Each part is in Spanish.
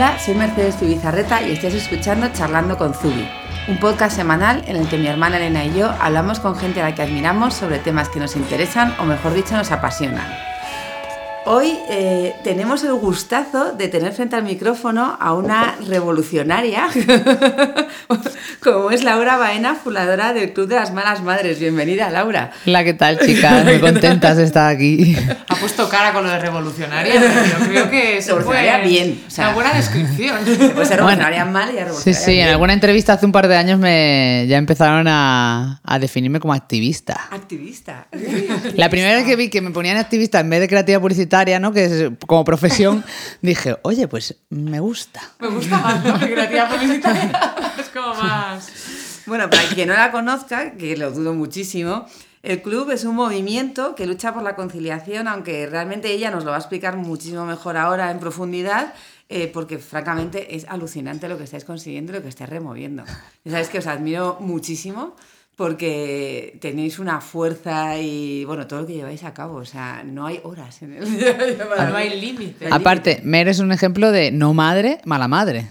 Hola, soy Mercedes Tubizarreta y estás escuchando Charlando con Zubi, un podcast semanal en el que mi hermana Elena y yo hablamos con gente a la que admiramos sobre temas que nos interesan o mejor dicho nos apasionan. Hoy eh, tenemos el gustazo de tener frente al micrófono a una revolucionaria, como es Laura Baena, fundadora del Club de las Malas Madres. Bienvenida, Laura. Hola, ¿qué tal, chicas? Muy contentas de estar aquí. Ha puesto cara con lo de revolucionaria, pero creo que fue Revolucionaria bien, o sea. una buena descripción. Puede ser revolucionaria mal y Sí, revolucionaria sí, en bien. alguna entrevista hace un par de años me ya empezaron a, a definirme como activista. Activista. La primera vez que vi que me ponían activista en vez de creativa publicitaria, ¿no? Que es como profesión, dije, oye, pues me gusta. Me gusta más, ¿no? Que creativa publicitaria. Es como más... Bueno, para quien no la conozca, que lo dudo muchísimo, el club es un movimiento que lucha por la conciliación, aunque realmente ella nos lo va a explicar muchísimo mejor ahora en profundidad, eh, porque francamente es alucinante lo que estáis consiguiendo y lo que estáis removiendo. Ya sabéis que os admiro muchísimo porque tenéis una fuerza y bueno, todo lo que lleváis a cabo, o sea, no hay horas en el día. No hay límite. Aparte, Mer es un ejemplo de no madre, mala madre.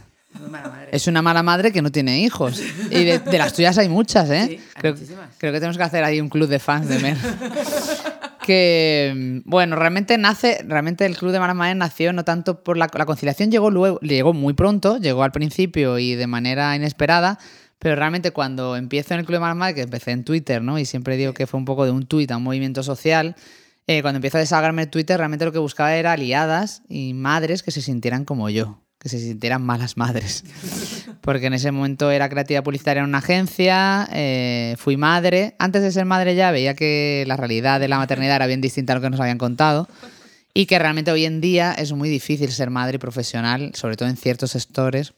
Mala madre. Es una mala madre que no tiene hijos. Y de, de las tuyas hay muchas, ¿eh? Sí, hay creo, muchísimas. creo que tenemos que hacer ahí un club de fans de Mer. que, bueno, realmente nace, realmente el club de malas madres nació no tanto por la, la conciliación, llegó luego, llegó muy pronto, llegó al principio y de manera inesperada, pero realmente cuando empiezo en el club de madres, que empecé en Twitter, ¿no? Y siempre digo que fue un poco de un tuit a un movimiento social. eh, cuando empiezo a desahogarme en Twitter, realmente lo que buscaba era aliadas y madres que se sintieran como yo, que se sintieran malas madres. Porque en ese momento era creativa publicitaria en una agencia, eh, fui madre. Antes de ser madre ya veía que la realidad de la maternidad era bien distinta a lo que nos habían contado. Y que realmente hoy en día es muy difícil ser madre y profesional, sobre todo en ciertos sectores,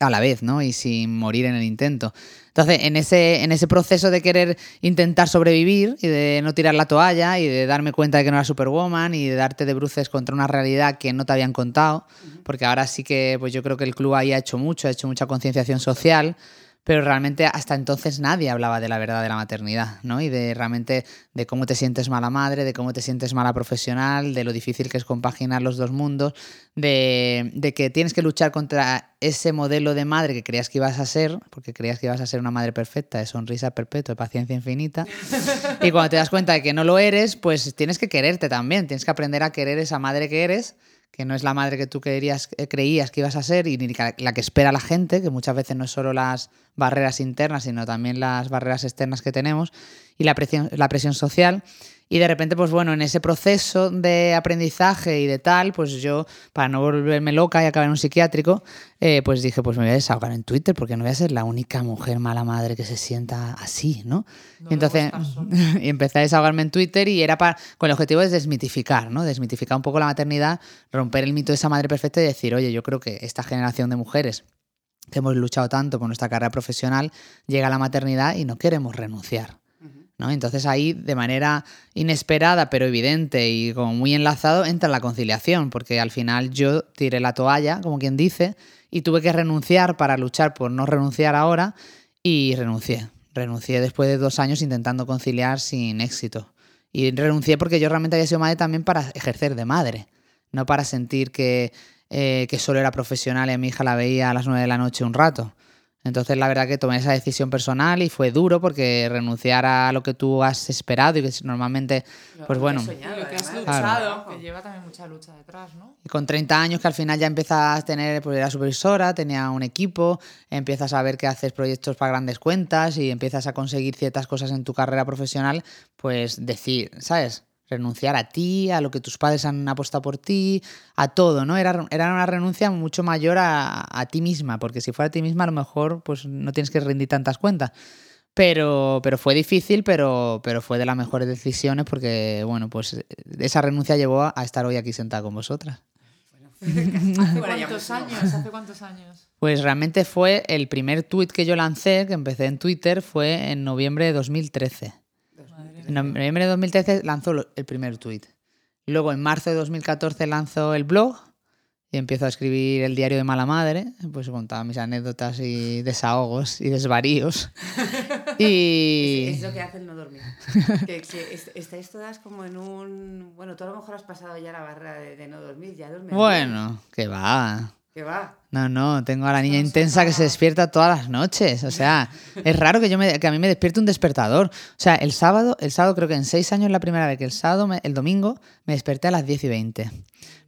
a la vez, ¿no? Y sin morir en el intento. Entonces, en ese, en ese proceso de querer intentar sobrevivir y de no tirar la toalla y de darme cuenta de que no era Superwoman y de darte de bruces contra una realidad que no te habían contado, porque ahora sí que pues yo creo que el club ahí ha hecho mucho, ha hecho mucha concienciación social, pero realmente hasta entonces nadie hablaba de la verdad de la maternidad, ¿no? Y de realmente de cómo te sientes mala madre, de cómo te sientes mala profesional, de lo difícil que es compaginar los dos mundos, de, de que tienes que luchar contra ese modelo de madre que creías que ibas a ser, porque creías que ibas a ser una madre perfecta, de sonrisa perpetua, de paciencia infinita, y cuando te das cuenta de que no lo eres, pues tienes que quererte también, tienes que aprender a querer esa madre que eres que no es la madre que tú querías, eh, creías que ibas a ser y ni la que espera la gente, que muchas veces no es solo las barreras internas, sino también las barreras externas que tenemos y la presión, la presión social. Y de repente, pues bueno, en ese proceso de aprendizaje y de tal, pues yo, para no volverme loca y acabar en un psiquiátrico, eh, pues dije, pues me voy a desahogar en Twitter porque no voy a ser la única mujer mala madre que se sienta así, ¿no? No y entonces, y empecé a desahogarme en Twitter y era para, con el objetivo de desmitificar, ¿no? Desmitificar un poco la maternidad, romper el mito de esa madre perfecta y decir, oye, yo creo que esta generación de mujeres que hemos luchado tanto por nuestra carrera profesional, llega a la maternidad y no queremos renunciar. Entonces ahí, de manera inesperada, pero evidente y como muy enlazado, entra la conciliación, porque al final yo tiré la toalla, como quien dice, y tuve que renunciar para luchar por no renunciar ahora, y renuncié. Renuncié después de dos años intentando conciliar sin éxito. Y renuncié porque yo realmente había sido madre también para ejercer de madre, no para sentir que, eh, que solo era profesional y a mi hija la veía a las nueve de la noche un rato. Entonces, la verdad que tomé esa decisión personal y fue duro porque renunciar a lo que tú has esperado y que normalmente, pues bueno, Y lo que has luchado, Claro. que lleva también mucha lucha detrás, ¿no? y con 30 años que al final ya empiezas a tener, pues era supervisora, tenía un equipo, empiezas a ver que haces proyectos para grandes cuentas y empiezas a conseguir ciertas cosas en tu carrera profesional, pues decir, ¿sabes? Renunciar a ti, a lo que tus padres han apostado por ti, a todo, ¿no? Era, era una renuncia mucho mayor a, a ti misma, porque si fuera a ti misma a lo mejor pues no tienes que rendir tantas cuentas. Pero, pero fue difícil, pero, pero fue de las mejores decisiones porque, bueno, pues esa renuncia llevó a estar hoy aquí sentada con vosotras. ¿Hace cuántos años? ¿Hace cuántos años? Pues realmente fue el primer tuit que yo lancé, que empecé en Twitter, fue en noviembre de 2013. En noviembre de 2013 lanzó el primer tuit. Luego en marzo de 2014 lanzó el blog y empiezo a escribir el diario de mala madre, pues contaba mis anécdotas y desahogos y desvaríos. y Es, es lo que hace el no dormir. Que, que est- estáis todas como en un... Bueno, tú a lo mejor has pasado ya la barrera de, de no dormir, ya duermes. bueno, que va. Va. No, no, tengo a la niña intensa que se despierta todas las noches. O sea, es raro que yo me, que a mí me despierte un despertador. O sea, el sábado, el sábado creo que en seis años es la primera vez que el sábado, me- el domingo, me desperté a las 10 y 20.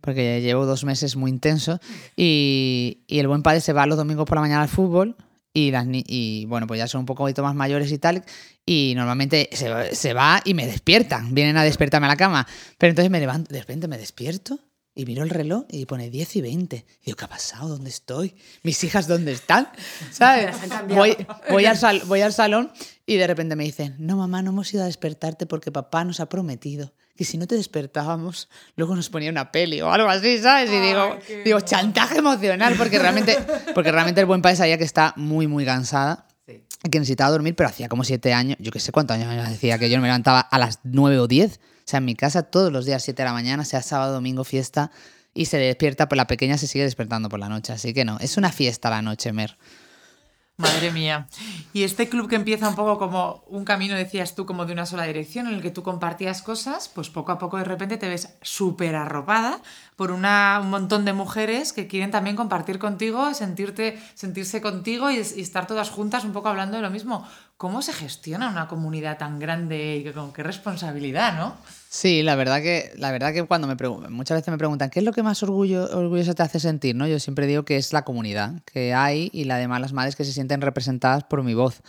Porque llevo dos meses muy intensos. Y, y el buen padre se va los domingos por la mañana al fútbol. Y, las ni- y bueno, pues ya son un poquito más mayores y tal. Y normalmente se, se va y me despiertan. Vienen a despertarme a la cama. Pero entonces me levanto, de repente me despierto y miro el reloj y pone 10 y 20. Y digo, ¿qué ha pasado? ¿Dónde estoy? ¿Mis hijas dónde están? ¿Sabes? Voy, voy, al sal- voy al salón y de repente me dicen, no mamá, no hemos ido a despertarte porque papá nos ha prometido que si no te despertábamos, luego nos ponía una peli o algo así, ¿sabes? Y digo, chantaje emocional, porque realmente, porque realmente el buen padre sabía que está muy, muy cansada que necesitaba dormir, pero hacía como siete años, yo qué sé cuántos años decía que yo me levantaba a las nueve o diez. Sea, en mi casa todos los días, siete de la mañana, sea sábado, domingo, fiesta, y se despierta, pues la pequeña se sigue despertando por la noche. Así que no, es una fiesta la noche, Mer. Madre mía. Y este club que empieza un poco como un camino, decías tú, como de una sola dirección, en el que tú compartías cosas, pues poco a poco de repente te ves súper arropada por una, un montón de mujeres que quieren también compartir contigo, sentirte, sentirse contigo y, y estar todas juntas un poco hablando de lo mismo. ¿Cómo se gestiona una comunidad tan grande y con qué responsabilidad, no? Sí, la verdad que, la verdad que cuando me pregu- muchas veces me preguntan qué es lo que más orgullo, orgulloso te hace sentir, ¿no? Yo siempre digo que es la comunidad que hay y la de malas madres que se sienten representadas por mi voz.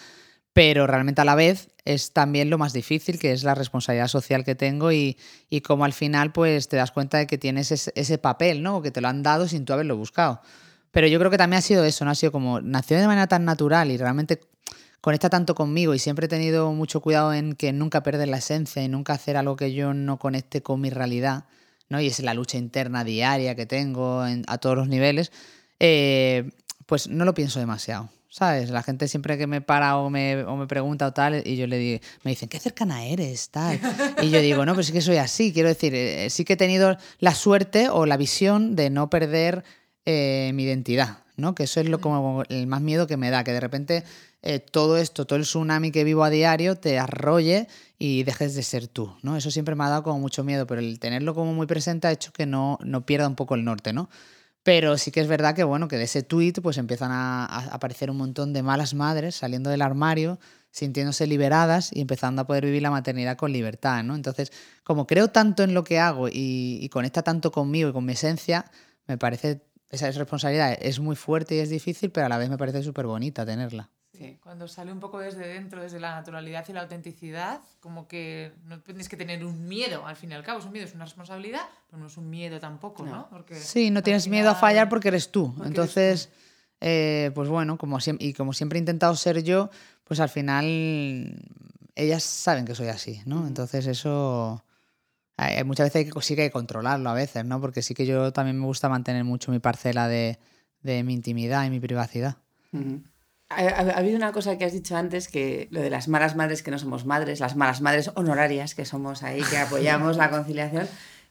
Pero realmente a la vez es también lo más difícil, que es la responsabilidad social que tengo y, y cómo al final pues te das cuenta de que tienes ese, papel, ¿no? Que te lo han dado sin tú haberlo buscado. Pero yo creo que también ha sido eso, ¿no? Ha sido como nació de manera tan natural y realmente conecta tanto conmigo y siempre he tenido mucho cuidado en que nunca perder la esencia y nunca hacer algo que yo no conecte con mi realidad, ¿no? Y es la lucha interna diaria que tengo en- a todos los niveles, eh, pues no lo pienso demasiado. ¿Sabes? La gente siempre que me para o me, o me pregunta o tal, y yo le digo, me dicen, qué cercana eres, tal. Y yo digo, no, pues sí que soy así. Quiero decir, eh, sí que he tenido la suerte o la visión de no perder eh, mi identidad, ¿no? Que eso es lo como el más miedo que me da, que de repente eh, todo esto, todo el tsunami que vivo a diario te arrolle y dejes de ser tú, ¿no? Eso siempre me ha dado como mucho miedo, pero el tenerlo como muy presente ha hecho que no, no pierda un poco el norte, ¿no? Pero sí que es verdad que, bueno, que de ese tweet pues empiezan a, a aparecer un montón de malas madres saliendo del armario, sintiéndose liberadas y empezando a poder vivir la maternidad con libertad, ¿no? Entonces, como creo tanto en lo que hago y, y conecta tanto conmigo y con mi esencia, me parece, esa responsabilidad es muy fuerte y es difícil, pero a la vez me parece súper bonita tenerla. Sí, cuando sale un poco desde dentro, desde la naturalidad y la autenticidad, como que no tienes que tener un miedo, al fin y al cabo, es un miedo, es una responsabilidad, pero no es un miedo tampoco, ¿no? No. Porque Sí, no tienes miedo a fallar porque eres tú. porque eres Entonces, eh, pues bueno, como y como siempre he intentado ser yo, pues al final ellas saben que soy así, ¿no? Entonces eso... hay- hay- muchas veces hay que, sí que hay que controlarlo a veces, ¿no? Porque sí que yo también me gusta mantener mucho mi parcela de, de mi intimidad y mi privacidad. Ujú. Ha, ha- ha habido una cosa que has dicho antes, que lo de las malas madres que no somos madres, las malas madres honorarias que somos ahí, que apoyamos la conciliación.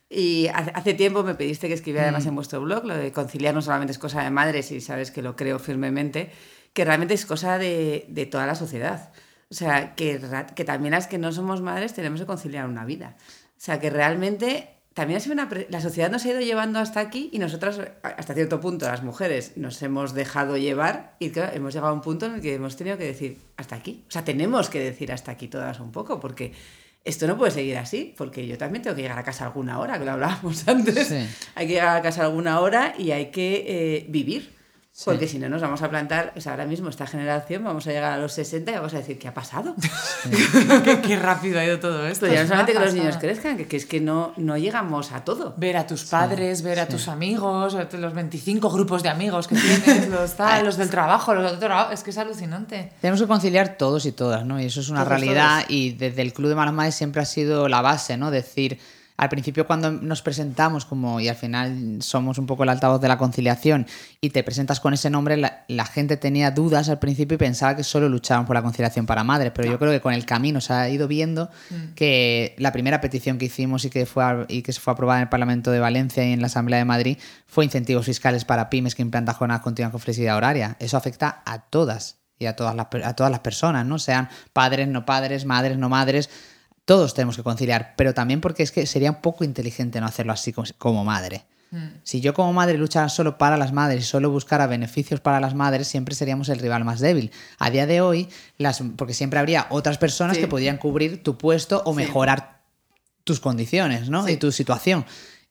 Y hace, tiempo me pediste que escribiera además en vuestro blog, lo de conciliar no solamente es cosa de madres, y sabes que lo creo firmemente, que realmente es cosa de, de toda la sociedad. O sea, que, que también las que no somos madres tenemos que conciliar una vida. O sea, que realmente también ha sido una... La sociedad nos ha ido llevando hasta aquí y nosotras, hasta cierto punto, las mujeres, nos hemos dejado llevar y claro, hemos llegado a un punto en el que hemos tenido que decir hasta aquí. O sea, tenemos que decir hasta aquí todas un poco, porque esto no puede seguir así, porque yo también tengo que llegar a casa alguna hora, que lo hablábamos antes. Sí. Hay que llegar a casa alguna hora y hay que eh, vivir. Porque si no nos vamos a plantar, o sea, ahora mismo esta generación vamos a llegar a los 60 y vamos a decir, ¿qué ha pasado? qué, qué rápido ha ido todo esto. Esto ya no solamente que los niños crezcan, que, que es que no, no llegamos a todo. Ver a tus padres, ver a tus amigos, los 25 grupos de amigos que tienes, los, tal, los del trabajo, los del otro trabajo. Es que es alucinante. Tenemos que conciliar todos y todas, ¿no? Y eso es una Todos, realidad todos. y desde el Club de Malas Madres siempre ha sido la base, ¿no? Decir, al principio cuando nos presentamos como, y al final somos un poco el altavoz de la conciliación y te presentas con ese nombre, la, la gente tenía dudas al principio y pensaba que solo luchaban por la conciliación para madres, pero yo creo que con el camino se ha ido viendo que la primera petición que hicimos y que, fue a- y que se fue aprobada en el Parlamento de Valencia y en la Asamblea de Madrid fue incentivos fiscales para pymes que implantan jornadas continuas con flexibilidad horaria. Eso afecta a todas y a todas las, a todas las personas, ¿no? Sean padres, no padres, madres, no madres. Todos tenemos que conciliar, pero también porque es que sería un poco inteligente no hacerlo así como, como madre. Si yo como madre luchara solo para las madres y solo buscara beneficios para las madres, siempre seríamos el rival más débil. A día de hoy, las, porque siempre habría otras personas Sí. que podrían cubrir tu puesto o Sí. mejorar tus condiciones, ¿no? Sí. Y tu situación.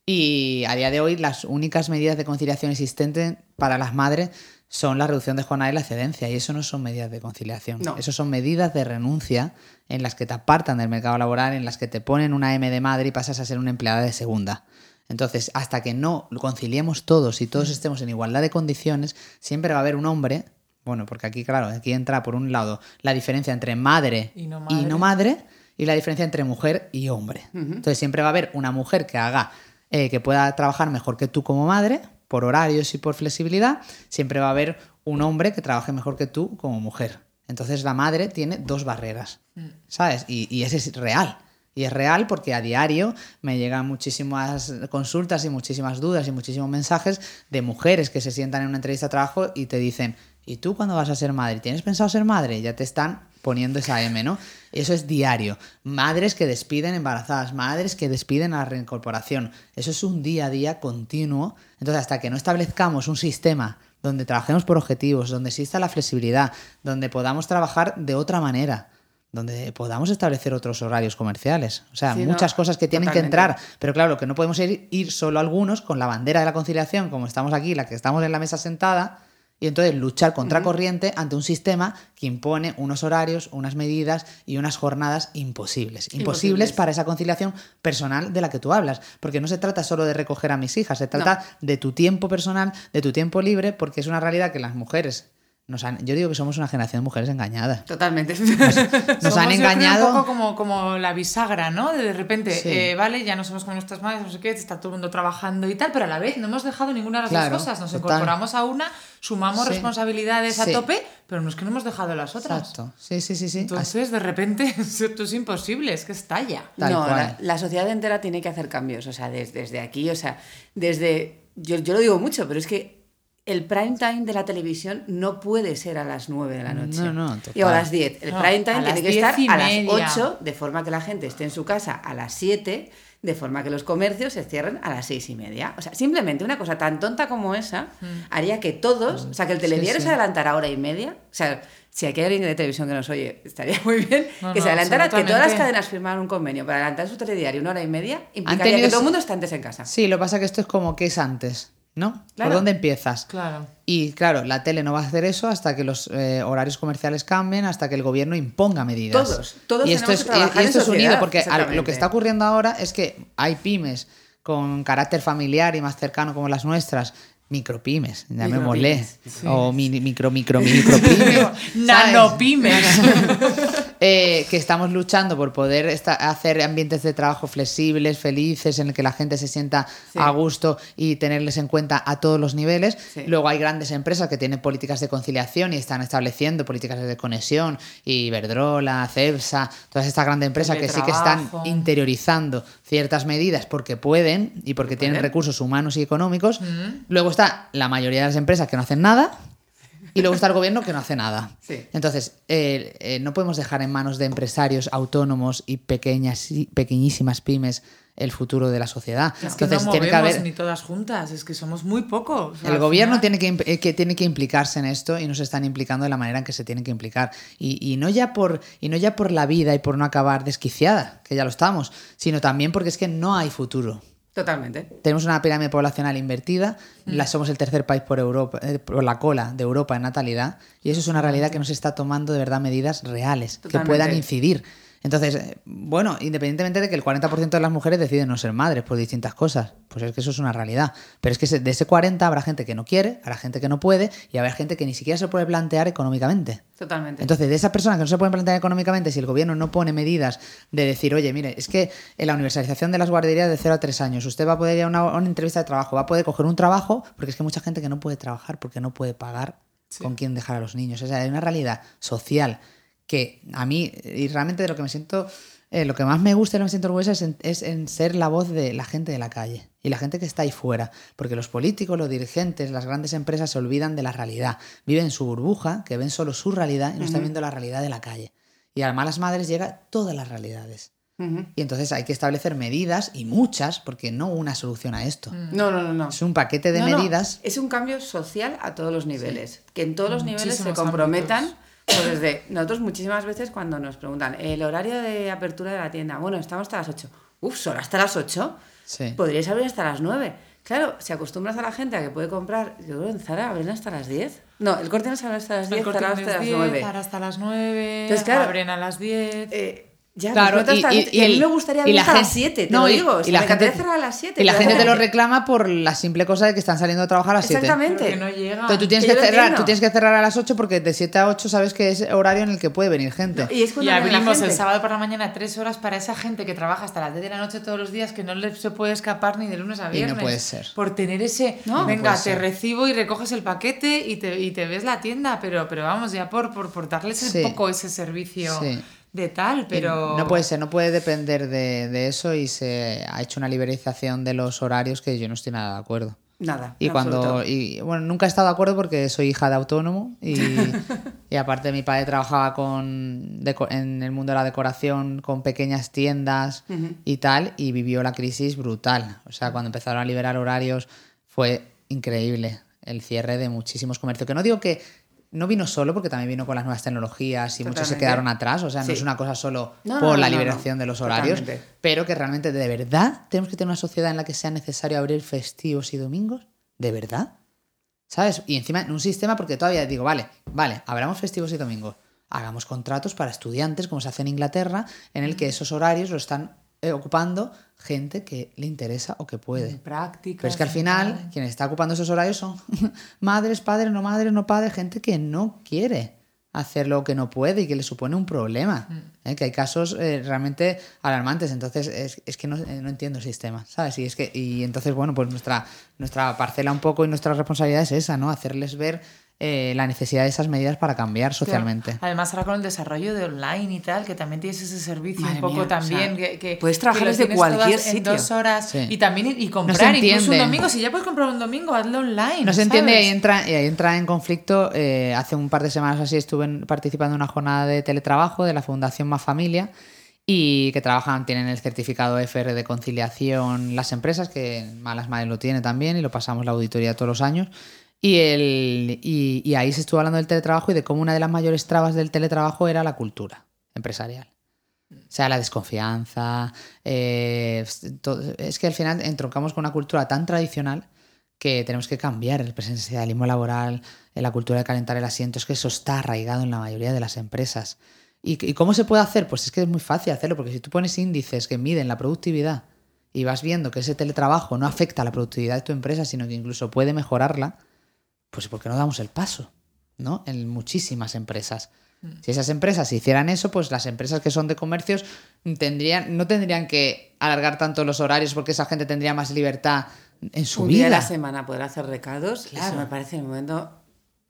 Y a día de hoy las únicas medidas de conciliación existentes para las madres son la reducción de jornada y la excedencia. Y eso no son medidas de conciliación. No. Eso son medidas de renuncia en las que te apartan del mercado laboral, en las que te ponen una M de madre y pasas a ser una empleada de segunda. Entonces, hasta que no conciliemos todos y Mm. todos estemos en igualdad de condiciones, siempre va a haber un hombre, bueno, porque aquí, claro, aquí entra por un lado la diferencia entre madre Y no y, no madre. madre y la diferencia entre mujer y hombre. Entonces, siempre va a haber una mujer que haga, eh, que pueda trabajar mejor que tú como madre, por horarios y por flexibilidad. Siempre va a haber un hombre que trabaje mejor que tú como mujer. Entonces, la madre tiene dos barreras, ¿sabes? Y, y ese es real. Y es real porque a diario me llegan muchísimas consultas y muchísimas dudas y muchísimos mensajes de mujeres que se sientan en una entrevista de trabajo y te dicen, ¿y tú cuándo vas a ser madre? ¿Tienes pensado ser madre? Y ya te están poniendo esa M, ¿no? Eso es diario. Madres que despiden embarazadas, madres que despiden a la reincorporación. Eso es un día a día continuo. Entonces, hasta que no establezcamos un sistema donde trabajemos por objetivos, donde exista la flexibilidad, donde podamos trabajar de otra manera, donde podamos establecer otros horarios comerciales. O sea, Sí, no, muchas cosas que tienen totalmente. que entrar. Pero claro, que no podemos ir, ir solo algunos con la bandera de la conciliación, como estamos aquí, la que estamos en la mesa sentada, y entonces luchar contra corriente ante un sistema que impone unos horarios, unas medidas y unas jornadas imposibles. Imposibles, Imposibles. para esa conciliación personal de la que tú hablas. Porque no se trata solo de recoger a mis hijas, se trata de tu tiempo personal, de tu tiempo libre, porque es una realidad que las mujeres nos han... Yo digo que somos una generación de mujeres engañadas. Totalmente. Nos Somos, han engañado... un poco como, como la bisagra, ¿no? De repente, Sí. eh, vale, ya no somos como nuestras madres, no sé qué, está todo el mundo trabajando y tal, pero a la vez no hemos dejado ninguna de las Claro, dos cosas. Nos total. incorporamos a una, sumamos Sí. responsabilidades a tope, pero no es que no hemos dejado las otras. Exacto. Sí, sí, sí, sí. Así- Entonces, de repente, esto es imposible, es que estalla. Tal no, cual. la, la sociedad entera tiene que hacer cambios, o sea, des- desde aquí, o sea, desde... Yo, yo lo digo mucho, pero es que el prime time de la televisión no puede ser a las 9 de la noche. No, no, total. Y o a las 10. El No, prime a time tiene que 10 estar a las media. 8, de forma que la gente esté en su casa a las 7, de forma que los comercios se cierren a las 6 y media. O sea, simplemente una cosa tan tonta como esa haría que todos, o sea, que el telediario Mm. sí. se adelantara hora y media. O sea, si aquí hay alguien de televisión que nos oye, estaría muy bien No, que no, se adelantara, que todas las cadenas firmaran un convenio para adelantar su telediario una hora y media, implicaría que todo el mundo está antes en casa. Sí, lo que pasa es que esto es como que es antes, ¿no? Claro. ¿Por dónde empiezas? Claro. Y claro, la tele no va a hacer eso hasta que los eh, horarios comerciales cambien, hasta que el gobierno imponga medidas. Todos, todos y esto es, que trabajar y- y en esto es unido, porque al- lo que está ocurriendo ahora es que hay pymes con carácter familiar y más cercano como las nuestras, micropymes, llamémosle, sí. o mini, micro, micro, micropymes. Nanopymes. Eh, que estamos luchando por poder esta- hacer ambientes de trabajo flexibles, felices, en el que la gente se sienta Sí. a gusto y tenerles en cuenta a todos los niveles. Sí. Luego hay grandes empresas que tienen políticas de conciliación y están estableciendo políticas de conexión, Iberdrola, Cepsa, todas estas grandes empresas que sí que están interiorizando ciertas medidas porque pueden y porque tienen recursos humanos y económicos. Luego está la mayoría de las empresas que no hacen nada. Y luego está el gobierno que no hace nada. Sí. Entonces, eh, eh, no podemos dejar en manos de empresarios autónomos y pequeñas y pequeñísimas pymes el futuro de la sociedad. Es que Entonces, no tiene que haber. ni todas juntas, es que somos muy pocos. El gobierno final- tiene que, eh, que tiene que implicarse en esto y no se están implicando de la manera en que se tienen que implicar. Y, y no ya por, y no ya por la vida y por no acabar desquiciada, que ya lo estamos, sino también porque es que no hay futuro. Totalmente. Tenemos una pirámide poblacional invertida, la, somos el tercer país por, Europa, eh, por la cola de Europa en natalidad, y eso es una realidad que no se está tomando de verdad medidas reales que puedan incidir. Entonces, eh, bueno, independientemente de que el 40% de las mujeres deciden no ser madres por distintas cosas, pues es que eso es una realidad. Pero es que de ese 40 habrá gente que no quiere, habrá gente que no puede, y habrá gente que ni siquiera se puede plantear económicamente. Totalmente. Entonces, de esas personas que no se pueden plantear económicamente, si el gobierno no pone medidas de decir, oye, mire, es que en la universalización de las guarderías de 0 a 3 años, usted va a poder ir a una, a una entrevista de trabajo, va a poder coger un trabajo, porque es que hay mucha gente que no puede trabajar porque no puede pagar con quién dejar a los niños. O sea, hay una realidad social que a mí, y realmente de lo que me siento, eh, lo que más me gusta y lo que me siento orgullosa es en, es en ser la voz de la gente de la calle y la gente que está ahí fuera. Porque los políticos, los dirigentes, las grandes empresas se olvidan de la realidad. Viven en su burbuja, que ven solo su realidad y no están viendo la realidad de la calle. Y a malas madres llega todas las realidades. Y entonces hay que establecer medidas y muchas, porque no una solución a esto. No, no, no, no. Es un paquete de No, no, medidas. Es un cambio social a todos los niveles. Que en todos los niveles se comprometan. ámbitos. Pues desde nosotros muchísimas veces cuando nos preguntan el horario de apertura de la tienda, bueno, estamos hasta las 8. Uf, solo hasta las 8. Sí. Podríais abrir hasta las 9. Claro, si acostumbras a la gente a que puede comprar, yo creo que en Zara abren hasta las 10. No, el corte no se abre hasta las 10, El corte Zara inglés hasta las 10, 9. Zara hasta las 9, Entonces, claro, abren a las 10. Eh, ya, Claro, falta hasta las- y, a mí me gustaría y abrir la hasta las gente- 7, te no, lo y- digo. y la me gente- encantaría cerrar a las 7. Y la gente te lo reclama por la simple cosa de que están saliendo a trabajar a las 7. Exactamente. Pero que no llega. Entonces tú tienes Que cerrar, tú tienes que cerrar a las 8 porque de 7 a 8 sabes que es horario en el que puede venir gente. Y es Y cuando abrimos el sábado por la mañana tres horas para esa gente que trabaja hasta las 10 de la noche todos los días, que no le se puede escapar ni de lunes a Y no viernes. puede ser. Por tener ese, No, venga, te recibo y recoges el paquete y te, y te ves la tienda, pero, pero vamos, ya por, por, por darles Sí. un poco ese servicio Sí. De tal, pero... No puede ser, no puede depender de, de eso y se ha hecho una liberalización de los horarios que yo no estoy nada de acuerdo. Nada. Y cuando, absoluto. y bueno, nunca he estado de acuerdo porque soy hija de autónomo y, y aparte mi padre trabajaba con, en el mundo de la decoración con pequeñas tiendas y tal y vivió la crisis brutal. O sea, cuando empezaron a liberar horarios fue increíble el cierre de muchísimos comercios. Que no digo que no vino solo porque también vino con las nuevas tecnologías y muchos se quedaron atrás. O sea, no Sí. es una cosa solo No, por no, la no. liberación de los horarios, Totalmente. pero que realmente de verdad tenemos que tener una sociedad en la que sea necesario abrir festivos y domingos. ¿De verdad? ¿Sabes? Y encima en un sistema, porque todavía digo, vale, vale, abramos festivos y domingos. Hagamos contratos para estudiantes, como se hace en Inglaterra, en el que esos horarios lo están eh, ocupando gente que le interesa o que puede. prácticas. Pero es que al final, quien está ocupando esos horarios son madres, padres, no madres, no padres, gente que no quiere hacer lo que no puede y que le supone un problema. ¿eh? Que hay casos eh, realmente alarmantes. Entonces, es, es que no, no entiendo el sistema, ¿sabes? Y, es que, y entonces, bueno, pues nuestra, nuestra parcela un poco y nuestra responsabilidad es esa, ¿no? Hacerles ver eh, la necesidad de esas medidas para cambiar socialmente. Además, ahora con el desarrollo de online y tal, que también tienes ese servicio Madre un poco mía, también. o sea, que, que- puedes trabajar que desde cualquier todas en sitio. dos horas. Sí. Y también y comprar incluso un domingo. Si ya puedes comprar un domingo, hazlo online. No se entiende y ahí entra, y ahí entra en conflicto. eh, hace un par de semanas así estuve participando en una jornada de teletrabajo de la Fundación Más Familia y que trabajan, tienen el certificado FR de conciliación las empresas, que Malas Madres lo tiene también y lo pasamos la auditoría todos los años. Y, y, ahí se estuvo hablando del teletrabajo y de cómo una de las mayores trabas del teletrabajo era la cultura empresarial. O sea, la desconfianza. eh, es que al final entroncamos con una cultura tan tradicional que tenemos que cambiar el presencialismo laboral, eh, la cultura de calentar el asiento. Es que eso está arraigado en la mayoría de las empresas. ¿Y, y cómo se puede hacer? Pues es que es muy fácil hacerlo, porque si tú pones índices que miden la productividad y vas viendo que ese teletrabajo no afecta a la productividad de tu empresa, sino que incluso puede mejorarla, pues ¿por qué no damos el paso? ¿No? En muchísimas empresas. Si esas empresas hicieran eso, pues las empresas que son de comercios tendrían, no tendrían que alargar tanto los horarios porque esa gente tendría más libertad en su un vida. día a la semana poder hacer recados, Claro. eso me parece el momento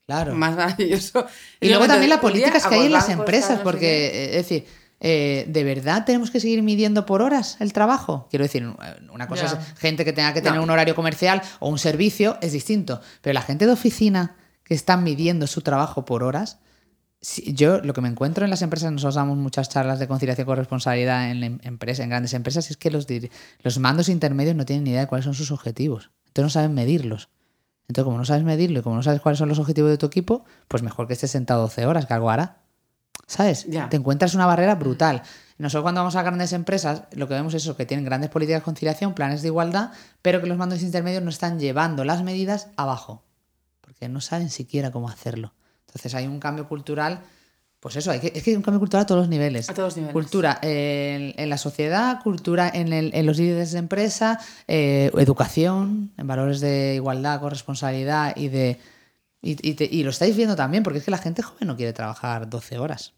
Claro. más maravilloso. Y El luego también las políticas que hay en las empresas, porque, eh, es decir, eh, ¿de verdad tenemos que seguir midiendo por horas el trabajo? Quiero decir, una cosa es gente que tenga que tener No. un horario comercial o un servicio, es distinto. Pero la gente de oficina que está midiendo su trabajo por horas, yo lo que me encuentro en las empresas, nosotros damos muchas charlas de conciliación con responsabilidad en, em- empresa, en grandes empresas, es que los, los mandos intermedios no tienen ni idea de cuáles son sus objetivos. Entonces no saben medirlos. Entonces, como no sabes medirlo y como no sabes cuáles son los objetivos de tu equipo, pues mejor que estés sentado 12 horas, que algo hará. ¿Sabes? Te encuentras una barrera brutal. Nosotros cuando vamos a grandes empresas, lo que vemos es eso, que tienen grandes políticas de conciliación, planes de igualdad, pero que los mandos intermedios no están llevando las medidas abajo, porque no saben siquiera cómo hacerlo. Entonces hay un cambio cultural, pues eso, hay que, es que hay un cambio cultural a todos los niveles. A todos los niveles. Cultura en, en la sociedad, cultura en, el- en los líderes de empresa, eh, educación, en valores de igualdad, corresponsabilidad y de... Y, y te- y lo estáis viendo también, porque es que la gente joven no quiere trabajar 12 horas.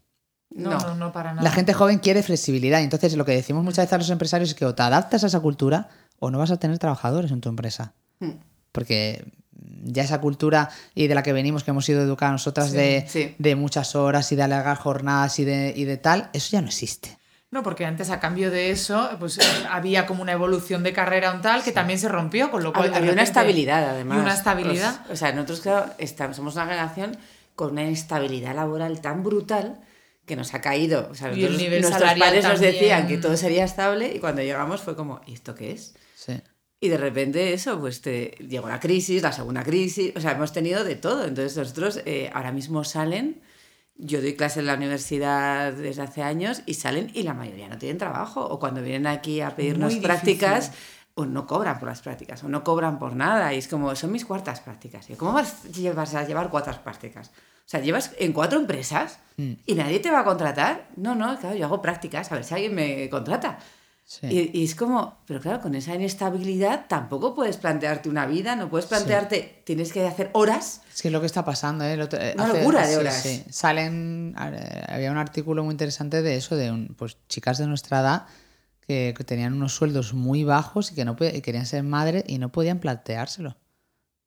No, No. no, no, para nada. La gente joven quiere flexibilidad. y Entonces, lo que decimos muchas veces a los empresarios es que o te adaptas a esa cultura o no vas a tener trabajadores en tu empresa. Mm. Porque ya esa cultura y de la que venimos, que hemos sido educadas nosotras de, sí. de muchas horas y de alargar jornadas y de, y de tal, eso ya no existe. No, porque antes a cambio de eso, pues eh, había como una evolución de carrera un tal que también se rompió, con lo cual. Había, una estabilidad, además. Y una estabilidad. Pues, o sea, nosotros, claro, estamos, somos una generación con una inestabilidad laboral tan brutal que nos ha caído. O sea, nosotros- nuestros padres nos decían que todo sería estable y cuando llegamos fue como, ¿y esto qué es? Sí. Y de repente eso, pues te llegó la crisis, la segunda crisis, o sea, hemos tenido de todo. Entonces nosotros eh, ahora mismo salen, yo doy clase en la universidad desde hace años y salen y la mayoría no tienen trabajo. O cuando vienen aquí a pedirnos prácticas, o no cobran por las prácticas, o no cobran por nada. Y es como, son mis cuartas prácticas. Y ¿cómo vas, vas a llevar cuatro prácticas? O sea, llevas en cuatro empresas y nadie te va a contratar. No, no, claro, yo hago prácticas, a ver si alguien me contrata. Sí. Y, y es como, pero claro, con esa inestabilidad tampoco puedes plantearte una vida, no puedes plantearte, tienes que hacer horas. Es que es lo que está pasando, ¿eh? Otro- eh, Una locura de sí, horas. sí. Salen, había un artículo muy interesante de eso, de un- pues, chicas de nuestra edad que, que tenían unos sueldos muy bajos y que no y querían ser madre y no podían planteárselo.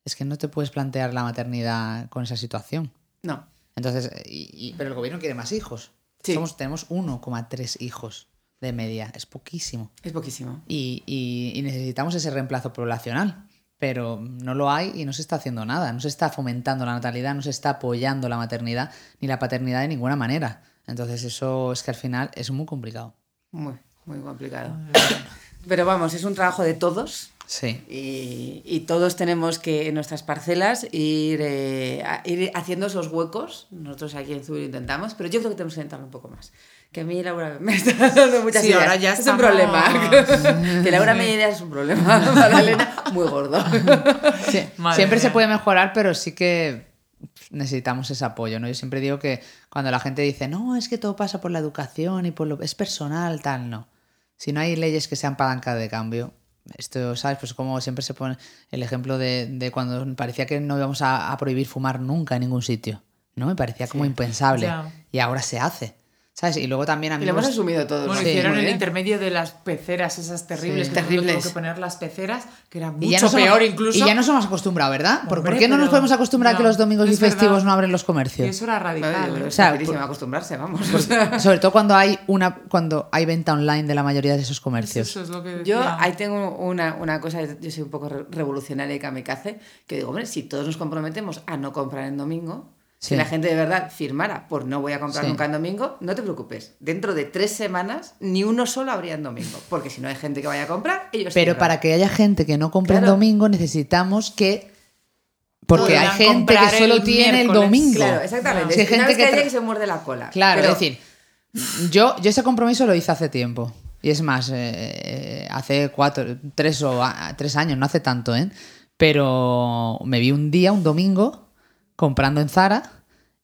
Es que no te puedes plantear la maternidad con esa situación. No. Entonces, y- y- pero el gobierno quiere más hijos. Sí. Somos, tenemos 1,3 hijos de media, es poquísimo. Es poquísimo. Y, y- y necesitamos ese reemplazo poblacional. Pero no lo hay y no se está haciendo nada. No se está fomentando la natalidad, no se está apoyando la maternidad ni la paternidad de ninguna manera. Entonces eso es que al final es muy complicado. Muy, muy complicado. Pero vamos, es un trabajo de todos. Sí. Y, y todos tenemos que en nuestras parcelas ir, eh, a- ir haciendo esos huecos. Nosotros aquí en Zubir intentamos, pero yo creo que tenemos que intentarlo un poco más. Que a mí Laura me está dando muchas Sí, ideas. ahora ya es estamos- un problema. que Laura me dé ideas es un problema. Magdalena, muy gordo. Sí, Siempre se mía. puede mejorar, pero sí que necesitamos ese apoyo, ¿no? Yo siempre digo que cuando la gente dice, no, es que todo pasa por la educación y por lo... es personal, tal, no. Si no hay leyes que sean palanca de cambio, esto, ¿sabes? Pues como siempre se pone el ejemplo de, de cuando parecía que no íbamos a, a prohibir fumar nunca en ningún sitio, ¿no? Me parecía como impensable. Y ahora se hace, ¿sabes? Y luego también a Y mí lo hemos asumido todos. Bueno, ¿no? hicieron el intermedio de las peceras, esas terribles, Sí. que todo Terribles. tuvo que poner las peceras, que era Y mucho no somos- peor incluso. Y ya nos hemos acostumbrado, ¿verdad? ¿Por, por Hombre, qué no nos podemos acostumbrar a que los domingos y es verdad. festivos no abren los Y comercios? eso era yo radical. es O sea, facilísimo por- acostumbrarse, vamos. Sobre todo cuando hay una cuando hay venta online de la mayoría de esos Es comercios. Eso es lo que Yo decía. ahí tengo una, una cosa, yo soy un poco re- revolucionaria y kamikaze, que digo, hombre, si todos nos comprometemos a no comprar en domingo, Sí. si la gente de verdad firmara por no voy a comprar Sí. nunca en domingo, no te preocupes. Dentro de tres semanas, ni uno solo habría en domingo. Porque si no hay gente que vaya a comprar, ellos Pero cierran. para que haya gente que no compre en domingo necesitamos que porque hay gente que solo el tiene el domingo. Claro, exactamente. Si hay gente que se muerde la cola. Claro, Pero- es decir, yo, yo ese compromiso lo hice hace tiempo. Y es más, eh, hace cuatro, tres o a- tres años, no hace tanto, ¿eh? Pero me vi un día, un domingo, comprando en Zara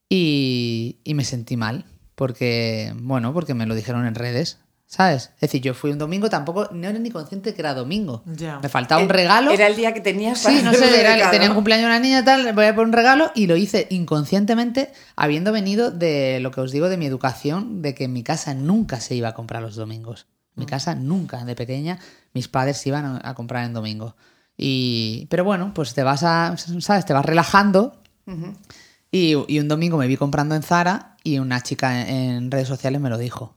y, y me sentí mal. Porque, bueno, porque me lo dijeron en redes, ¿sabes? Es decir, yo fui un domingo, tampoco, no era ni consciente que era domingo. Ya. Me faltaba un Eh, regalo. Era el día que tenías para Sí, no sé, era- tenía un cumpleaños una niña tal, voy a por un regalo y lo hice inconscientemente, habiendo venido de lo que os digo de mi educación, de que en mi casa nunca se iba a comprar los domingos. Mi casa nunca, de pequeña, mis padres se iban a, a comprar en domingo. Y, pero bueno, pues te vas a, ¿sabes? Te vas relajando y, y un domingo me vi comprando en Zara y una chica en, en redes sociales me lo dijo.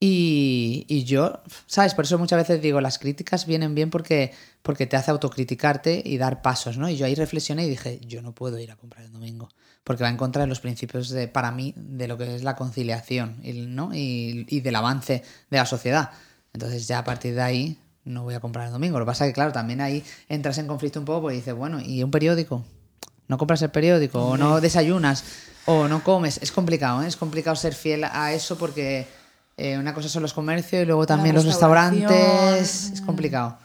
Y, y yo, ¿sabes? Por eso muchas veces digo, las críticas vienen bien porque, porque te hace autocriticarte y dar pasos, ¿no? Y yo ahí reflexioné y dije, yo no puedo ir a comprar el domingo, porque va en contra de los principios, de, para mí, de lo que es la conciliación ¿no? y, y del avance de la sociedad. Entonces ya a partir de ahí no voy a comprar el domingo. Lo que pasa es que, claro, también ahí entras en conflicto un poco porque dices, bueno, ¿y un periódico? No compras el periódico o no desayunas o no comes. Es complicado, ¿eh? es complicado ser fiel a eso porque eh, una cosa son los comercios y luego también los restaurantes. Es complicado.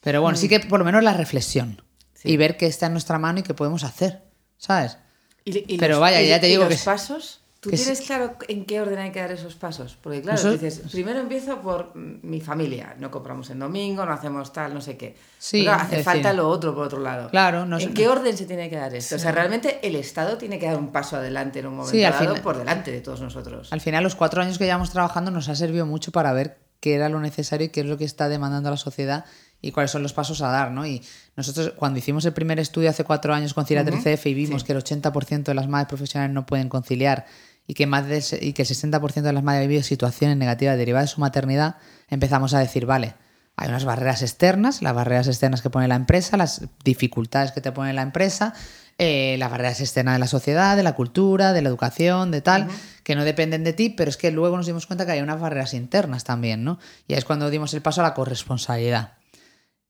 Pero bueno, sí que por lo menos la reflexión Sí. y ver qué está en nuestra mano y qué podemos hacer, ¿sabes? Y- y Pero los- vaya, y- ya te y digo los que- pasos. ¿Tú tienes sí. claro en qué orden hay que dar esos pasos? Porque claro, tú dices, primero empiezo por mi familia. No compramos en domingo, no hacemos tal, no sé qué. Sí, Pero hace falta lo otro por otro lado. Claro, no ¿En qué orden se tiene que dar esto? O sea, realmente el Estado tiene que dar un paso adelante en un momento Sí, dado final- por delante de todos nosotros. Al final, los cuatro años que llevamos trabajando nos ha servido mucho para ver qué era lo necesario y qué es lo que está demandando la sociedad y cuáles son los pasos a dar, ¿no? Y nosotros, cuando hicimos el primer estudio hace cuatro años con Cira 13F y vimos que el 80% de las madres profesionales no pueden conciliar y que, más de, y que el 60% de las madres ha vivido situaciones negativas derivadas de su maternidad, empezamos a decir, vale, Hay unas barreras externas, las barreras externas que pone la empresa, las dificultades que te pone la empresa, eh, las barreras externas de la sociedad, de la cultura, de la educación, de tal, que no dependen de ti, pero es que luego nos dimos cuenta que hay unas barreras internas también, ¿no? Y es cuando dimos el paso a la corresponsabilidad.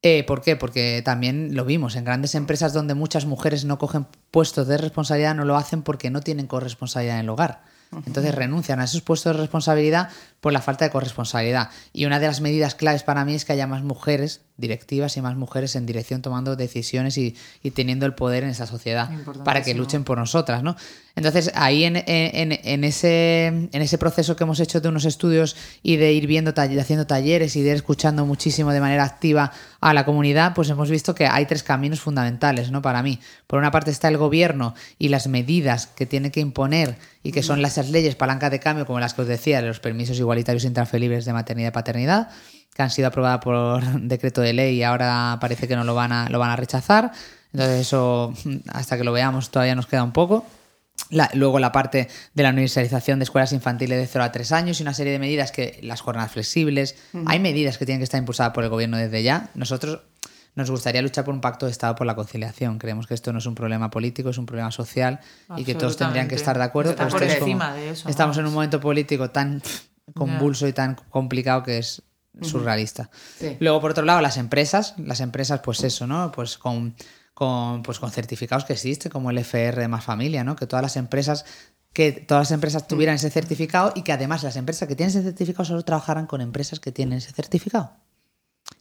Eh, ¿Por qué? Porque también lo vimos en grandes empresas donde muchas mujeres no cogen puestos de responsabilidad, no lo hacen porque no tienen corresponsabilidad en el hogar. Entonces renuncian a esos puestos de responsabilidad por la falta de corresponsabilidad. Y una de las medidas claves para mí es que haya más mujeres directivas y más mujeres en dirección tomando decisiones y, teniendo el poder en esa sociedad para que luchen por nosotras, ¿no? Entonces, ahí en, ese, en ese proceso que hemos hecho de unos estudios y de ir viendo, haciendo talleres y de ir escuchando muchísimo de manera activa a la comunidad, pues hemos visto que hay tres caminos fundamentales, ¿no? Para mí. Por una parte está el gobierno y las medidas que tiene que imponer y que son las leyes palanca de cambio, como las que os decía, los permisos igualitarios intransferibles de maternidad y paternidad, que han sido aprobadas por decreto de ley y ahora parece que no lo van a, lo van a rechazar. Entonces eso, hasta que lo veamos, todavía nos queda un poco. luego la parte de la universalización de escuelas infantiles de 0 a 3 años y una serie de medidas que las jornadas flexibles, hay medidas que tienen que estar impulsadas por el gobierno desde ya. Nosotros nos gustaría luchar por un pacto de Estado por la conciliación. Creemos que esto no es un problema político, es un problema social y que todos tendrían que estar de acuerdo. pero por encima de eso, estamos en un momento político tan convulso y tan complicado que es surrealista. Luego, por otro lado, las empresas, las empresas, pues eso, ¿no? Pues con, con, pues con certificados que existen, como el FR de Más Familia, ¿no? Que todas las empresas que todas las empresas tuvieran ese certificado y que además las empresas que tienen ese certificado solo trabajaran con empresas que tienen ese certificado.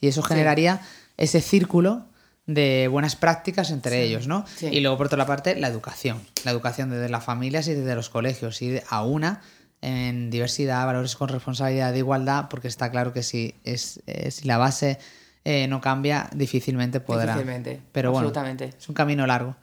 Y eso generaría ese círculo de buenas prácticas entre ellos, ¿no? Y luego, por otra parte, la educación. La educación desde las familias y desde los colegios. Y a una en diversidad, valores con responsabilidad de igualdad, porque está claro que si, es, eh, si la base eh, no cambia, difícilmente podrá. Difícilmente, Pero bueno, es un camino largo.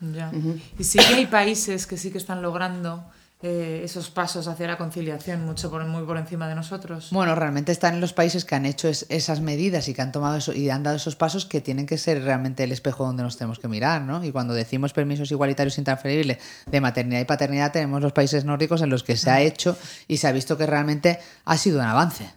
Y sí que hay países que sí que están logrando eh, esos pasos hacia la conciliación mucho por, muy por encima de nosotros? Bueno, realmente están en los países que han hecho esas medidas y que han tomado eso, y han dado esos pasos que tienen que ser realmente el espejo donde nos tenemos que mirar, ¿no? Y cuando decimos permisos igualitarios intransferibles de maternidad y paternidad, tenemos los países nórdicos en los que se ha hecho y se ha visto que realmente ha sido un avance.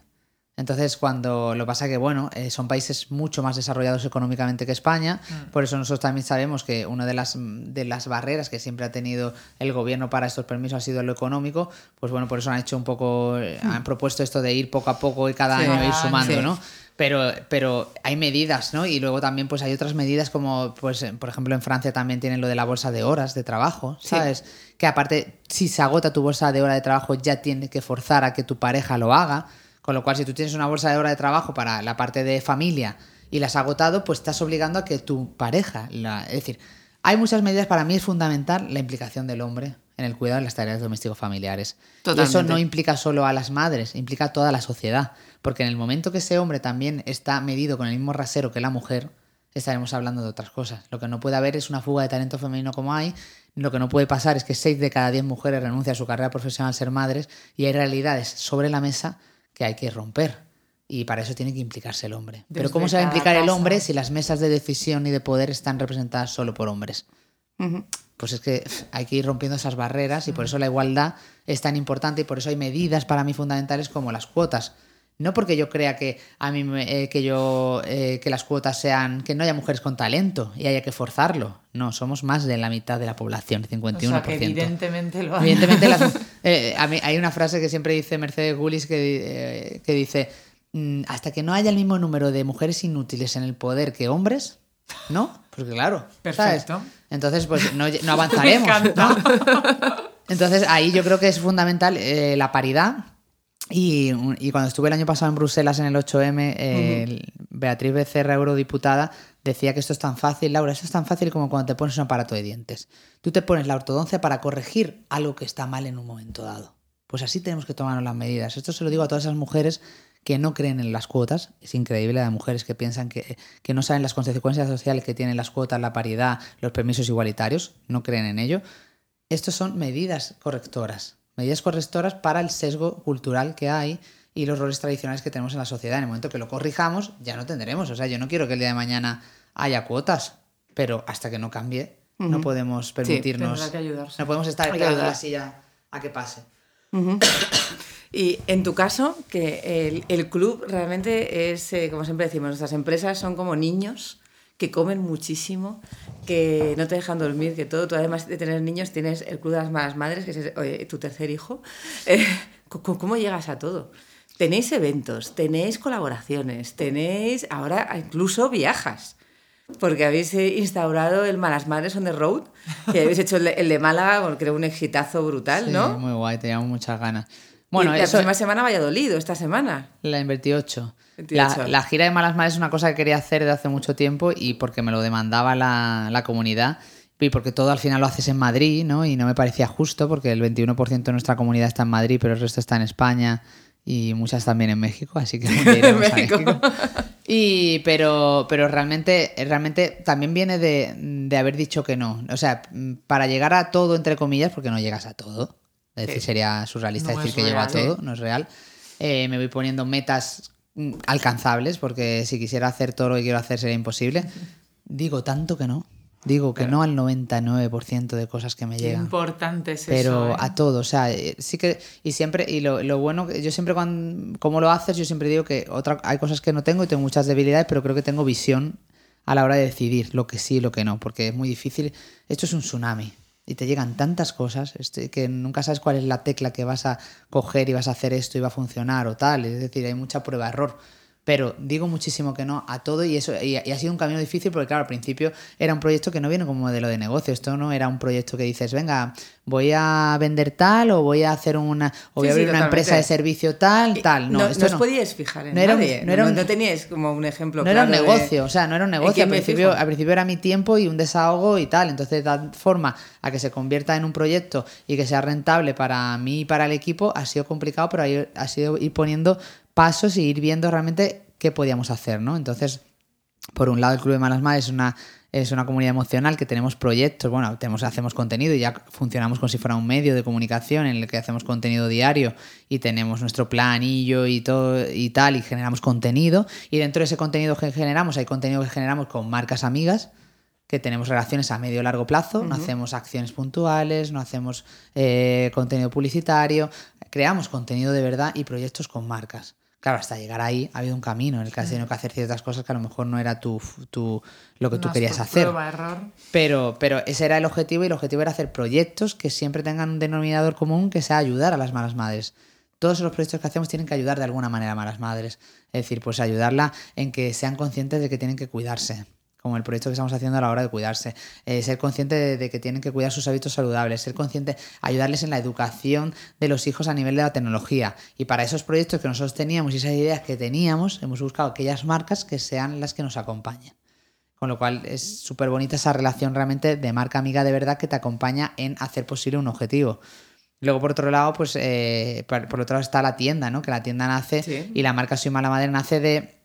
Entonces, cuando lo pasa que, bueno, eh, son países mucho más desarrollados económicamente que España, mm. por eso nosotros también sabemos que una de las, de las barreras que siempre ha tenido el gobierno para estos permisos ha sido lo económico, pues bueno, por eso han hecho un poco, eh, mm. han propuesto esto de ir poco a poco y cada año ir sumando, ¿no? Pero, pero hay medidas, ¿no? Y luego también pues hay otras medidas como, pues, por ejemplo, en Francia también tienen lo de la bolsa de horas de trabajo, ¿sabes? Que aparte, si se agota tu bolsa de hora de trabajo, ya tiene que forzar a que tu pareja lo haga. Con lo cual, si tú tienes una bolsa de hora de trabajo para la parte de familia y la has agotado, pues estás obligando a que tu pareja, la... es decir, hay muchas medidas, para mí es fundamental la implicación del hombre en el cuidado de las tareas domésticos familiares. Y eso no implica solo a las madres, implica a toda la sociedad. Porque en el momento que ese hombre también está medido con el mismo rasero que la mujer, estaremos hablando de otras cosas. Lo que no puede haber es una fuga de talento femenino como hay. Lo que no puede pasar es que seis de cada diez mujeres renuncian a su carrera profesional al ser madres y hay realidades sobre la mesa que hay que romper. Y para eso tiene que implicarse el hombre. Pero ¿cómo se va a implicar el hombre si las mesas de decisión y de poder están representadas solo por hombres? Pues es que hay que ir rompiendo esas barreras y por eso la igualdad es tan importante y por eso hay medidas para mí fundamentales como las cuotas. No porque yo crea que a mí eh, que yo eh, que las cuotas sean que no haya mujeres con talento y haya que forzarlo. No, somos más de la mitad de la población, 51%. evidentemente lo hay. Evidentemente eh, a mí hay una frase que siempre dice Mercedes Gullis que, que dice mm, hasta que no haya el mismo número de mujeres inútiles en el poder que hombres, ¿no? Porque claro, perfecto. Entonces pues no, no avanzaremos. Entonces ahí yo creo que es fundamental la paridad y, cuando estuve el año pasado en Bruselas en el 8M, Beatriz Becerra, eurodiputada, decía que esto es tan fácil, Laura, esto es tan fácil como cuando te pones un aparato de dientes. Tú te pones la ortodoncia para corregir algo que está mal en un momento dado. Pues así tenemos que tomarnos las medidas. Esto se lo digo a todas esas mujeres que no creen en las cuotas. Es increíble, hay mujeres que piensan que, que no saben las consecuencias sociales que tienen las cuotas, la paridad, los permisos igualitarios, no creen en ello. Estos son medidas correctoras medidas correctoras para el sesgo cultural que hay y los roles tradicionales que tenemos en la sociedad. En el momento que lo corrijamos, ya no tendremos. O sea, yo no quiero que el día de mañana haya cuotas, pero hasta que no cambie, no podemos permitirnos. Sí, no podemos estar en la silla a que pase. Y en tu caso, que el, el club realmente es, eh, como siempre decimos, nuestras empresas son como niños que comen muchísimo, que no te dejan dormir, que todo, tú además de tener niños tienes el Club de las Malas Madres, que es oye, tu tercer hijo. Eh, ¿cómo, ¿Cómo llegas a todo? Tenéis eventos, tenéis colaboraciones, tenéis, ahora incluso viajas. Porque habéis eh, instaurado el Malas Madres on the Road, que habéis hecho el de, el de Málaga, porque era un exitazo brutal, Sí, ¿no? muy guay, teníamos muchas ganas. Bueno, y la eso, próxima semana Valladolid, esta semana. la en 28. 28. La, la gira de Malas Madres es una cosa que quería hacer desde hace mucho tiempo y porque me lo demandaba la, la comunidad y porque todo al final lo haces en Madrid, ¿no? Y no me parecía justo porque el 21% de nuestra comunidad está en Madrid, pero el resto está en España y muchas también en México, así que iremos a México. México. Y, pero, pero realmente, realmente también viene de, de haber dicho que no. O sea, para llegar a todo, entre comillas, porque no llegas a todo. Es decir, Sí. sería surrealista No decir que llego a real. todo, no es real. Eh, me voy poniendo metas alcanzables, porque si quisiera hacer todo lo que quiero hacer sería imposible. Digo tanto que no. Digo que no al 99% de cosas que me llegan importante es pero eso. ¿eh? a todo, o sea, eh, sí que y siempre y lo, lo bueno que yo siempre cuando cómo lo haces, yo siempre digo que otra hay cosas que no tengo y tengo muchas debilidades, pero creo que tengo visión a la hora de decidir lo que sí y lo que no, porque es muy difícil. Esto es un tsunami y te llegan tantas cosas este, que nunca sabes cuál es la tecla que vas a coger y vas a hacer esto y va a funcionar o tal, es decir, hay mucha prueba error. Pero digo muchísimo que no a todo y eso y, y ha sido un camino difícil porque claro, al principio era un proyecto que no viene como modelo de negocio. Esto no era un proyecto que dices, venga, voy a vender tal o voy a hacer una o voy Sí, a sí, abrir una empresa de servicio tal, tal. No, no, esto no os podíais fijar en No era nadie. no era un- no teníais como un ejemplo No era un de- negocio, o sea, no era un negocio. Al principio, al principio era mi tiempo y un desahogo y tal. Entonces, da forma a que se convierta en un proyecto y que sea rentable para mí y para el equipo ha sido complicado, pero ha sido ir poniendo pasos y ir viendo realmente qué podíamos hacer, ¿no? Entonces, por un lado, el Club de Malas Madres es una, es una comunidad emocional que tenemos proyectos, bueno, tenemos, hacemos contenido y ya funcionamos como si fuera un medio de comunicación en el que hacemos contenido diario y tenemos nuestro planillo y todo y tal, y generamos contenido. Y dentro de ese contenido que generamos, hay contenido que generamos con marcas amigas que tenemos relaciones a medio o largo plazo, no hacemos acciones puntuales, no hacemos eh, contenido publicitario, creamos contenido de verdad y proyectos con marcas. Claro, hasta llegar ahí ha habido un camino en el que has tenido que hacer ciertas cosas que a lo mejor no era tu, tu, lo que tú Más querías hacer. Prueba, error. Pero, pero ese era el objetivo y el objetivo era hacer proyectos que siempre tengan un denominador común que sea ayudar a las malas madres. Todos los proyectos que hacemos tienen que ayudar de alguna manera a malas madres. Es decir, pues ayudarla en que sean conscientes de que tienen que cuidarse. Como el proyecto que estamos haciendo a la hora de cuidarse. Eh, ser consciente de, de que tienen que cuidar sus hábitos saludables. Ser consciente, ayudarles en la educación de los hijos a nivel de la tecnología. Y para esos proyectos que nosotros teníamos y esas ideas que teníamos, hemos buscado aquellas marcas que sean las que nos acompañen. Con lo cual es súper bonita esa relación realmente de marca amiga de verdad que te acompaña en hacer posible un objetivo. Luego, por otro lado, pues eh, por, por otro lado está la tienda, ¿no? Que la tienda nace Sí. y la marca Soy Mala Madre nace de...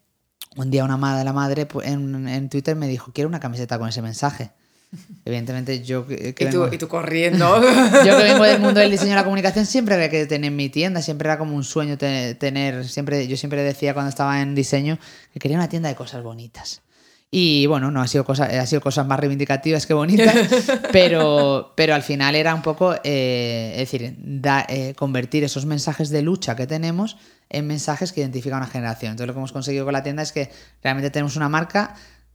Un día una madre, la madre pues, en, en Twitter me dijo, quiero una camiseta con ese mensaje. Evidentemente yo que, que Y tú, vengo- y tú corriendo. yo que vengo del mundo del diseño y la comunicación siempre había que tener mi tienda, siempre era como un sueño te- tener, siempre, yo siempre decía cuando estaba en diseño que quería una tienda de cosas bonitas. Y bueno, no ha sido cosa, ha sido cosas más reivindicativas que bonitas, pero, pero al final era un poco, eh, es decir, da- eh, convertir esos mensajes de lucha que tenemos en mensajes que identifican a una generación. Entonces lo que hemos conseguido con la tienda es que realmente tenemos una marca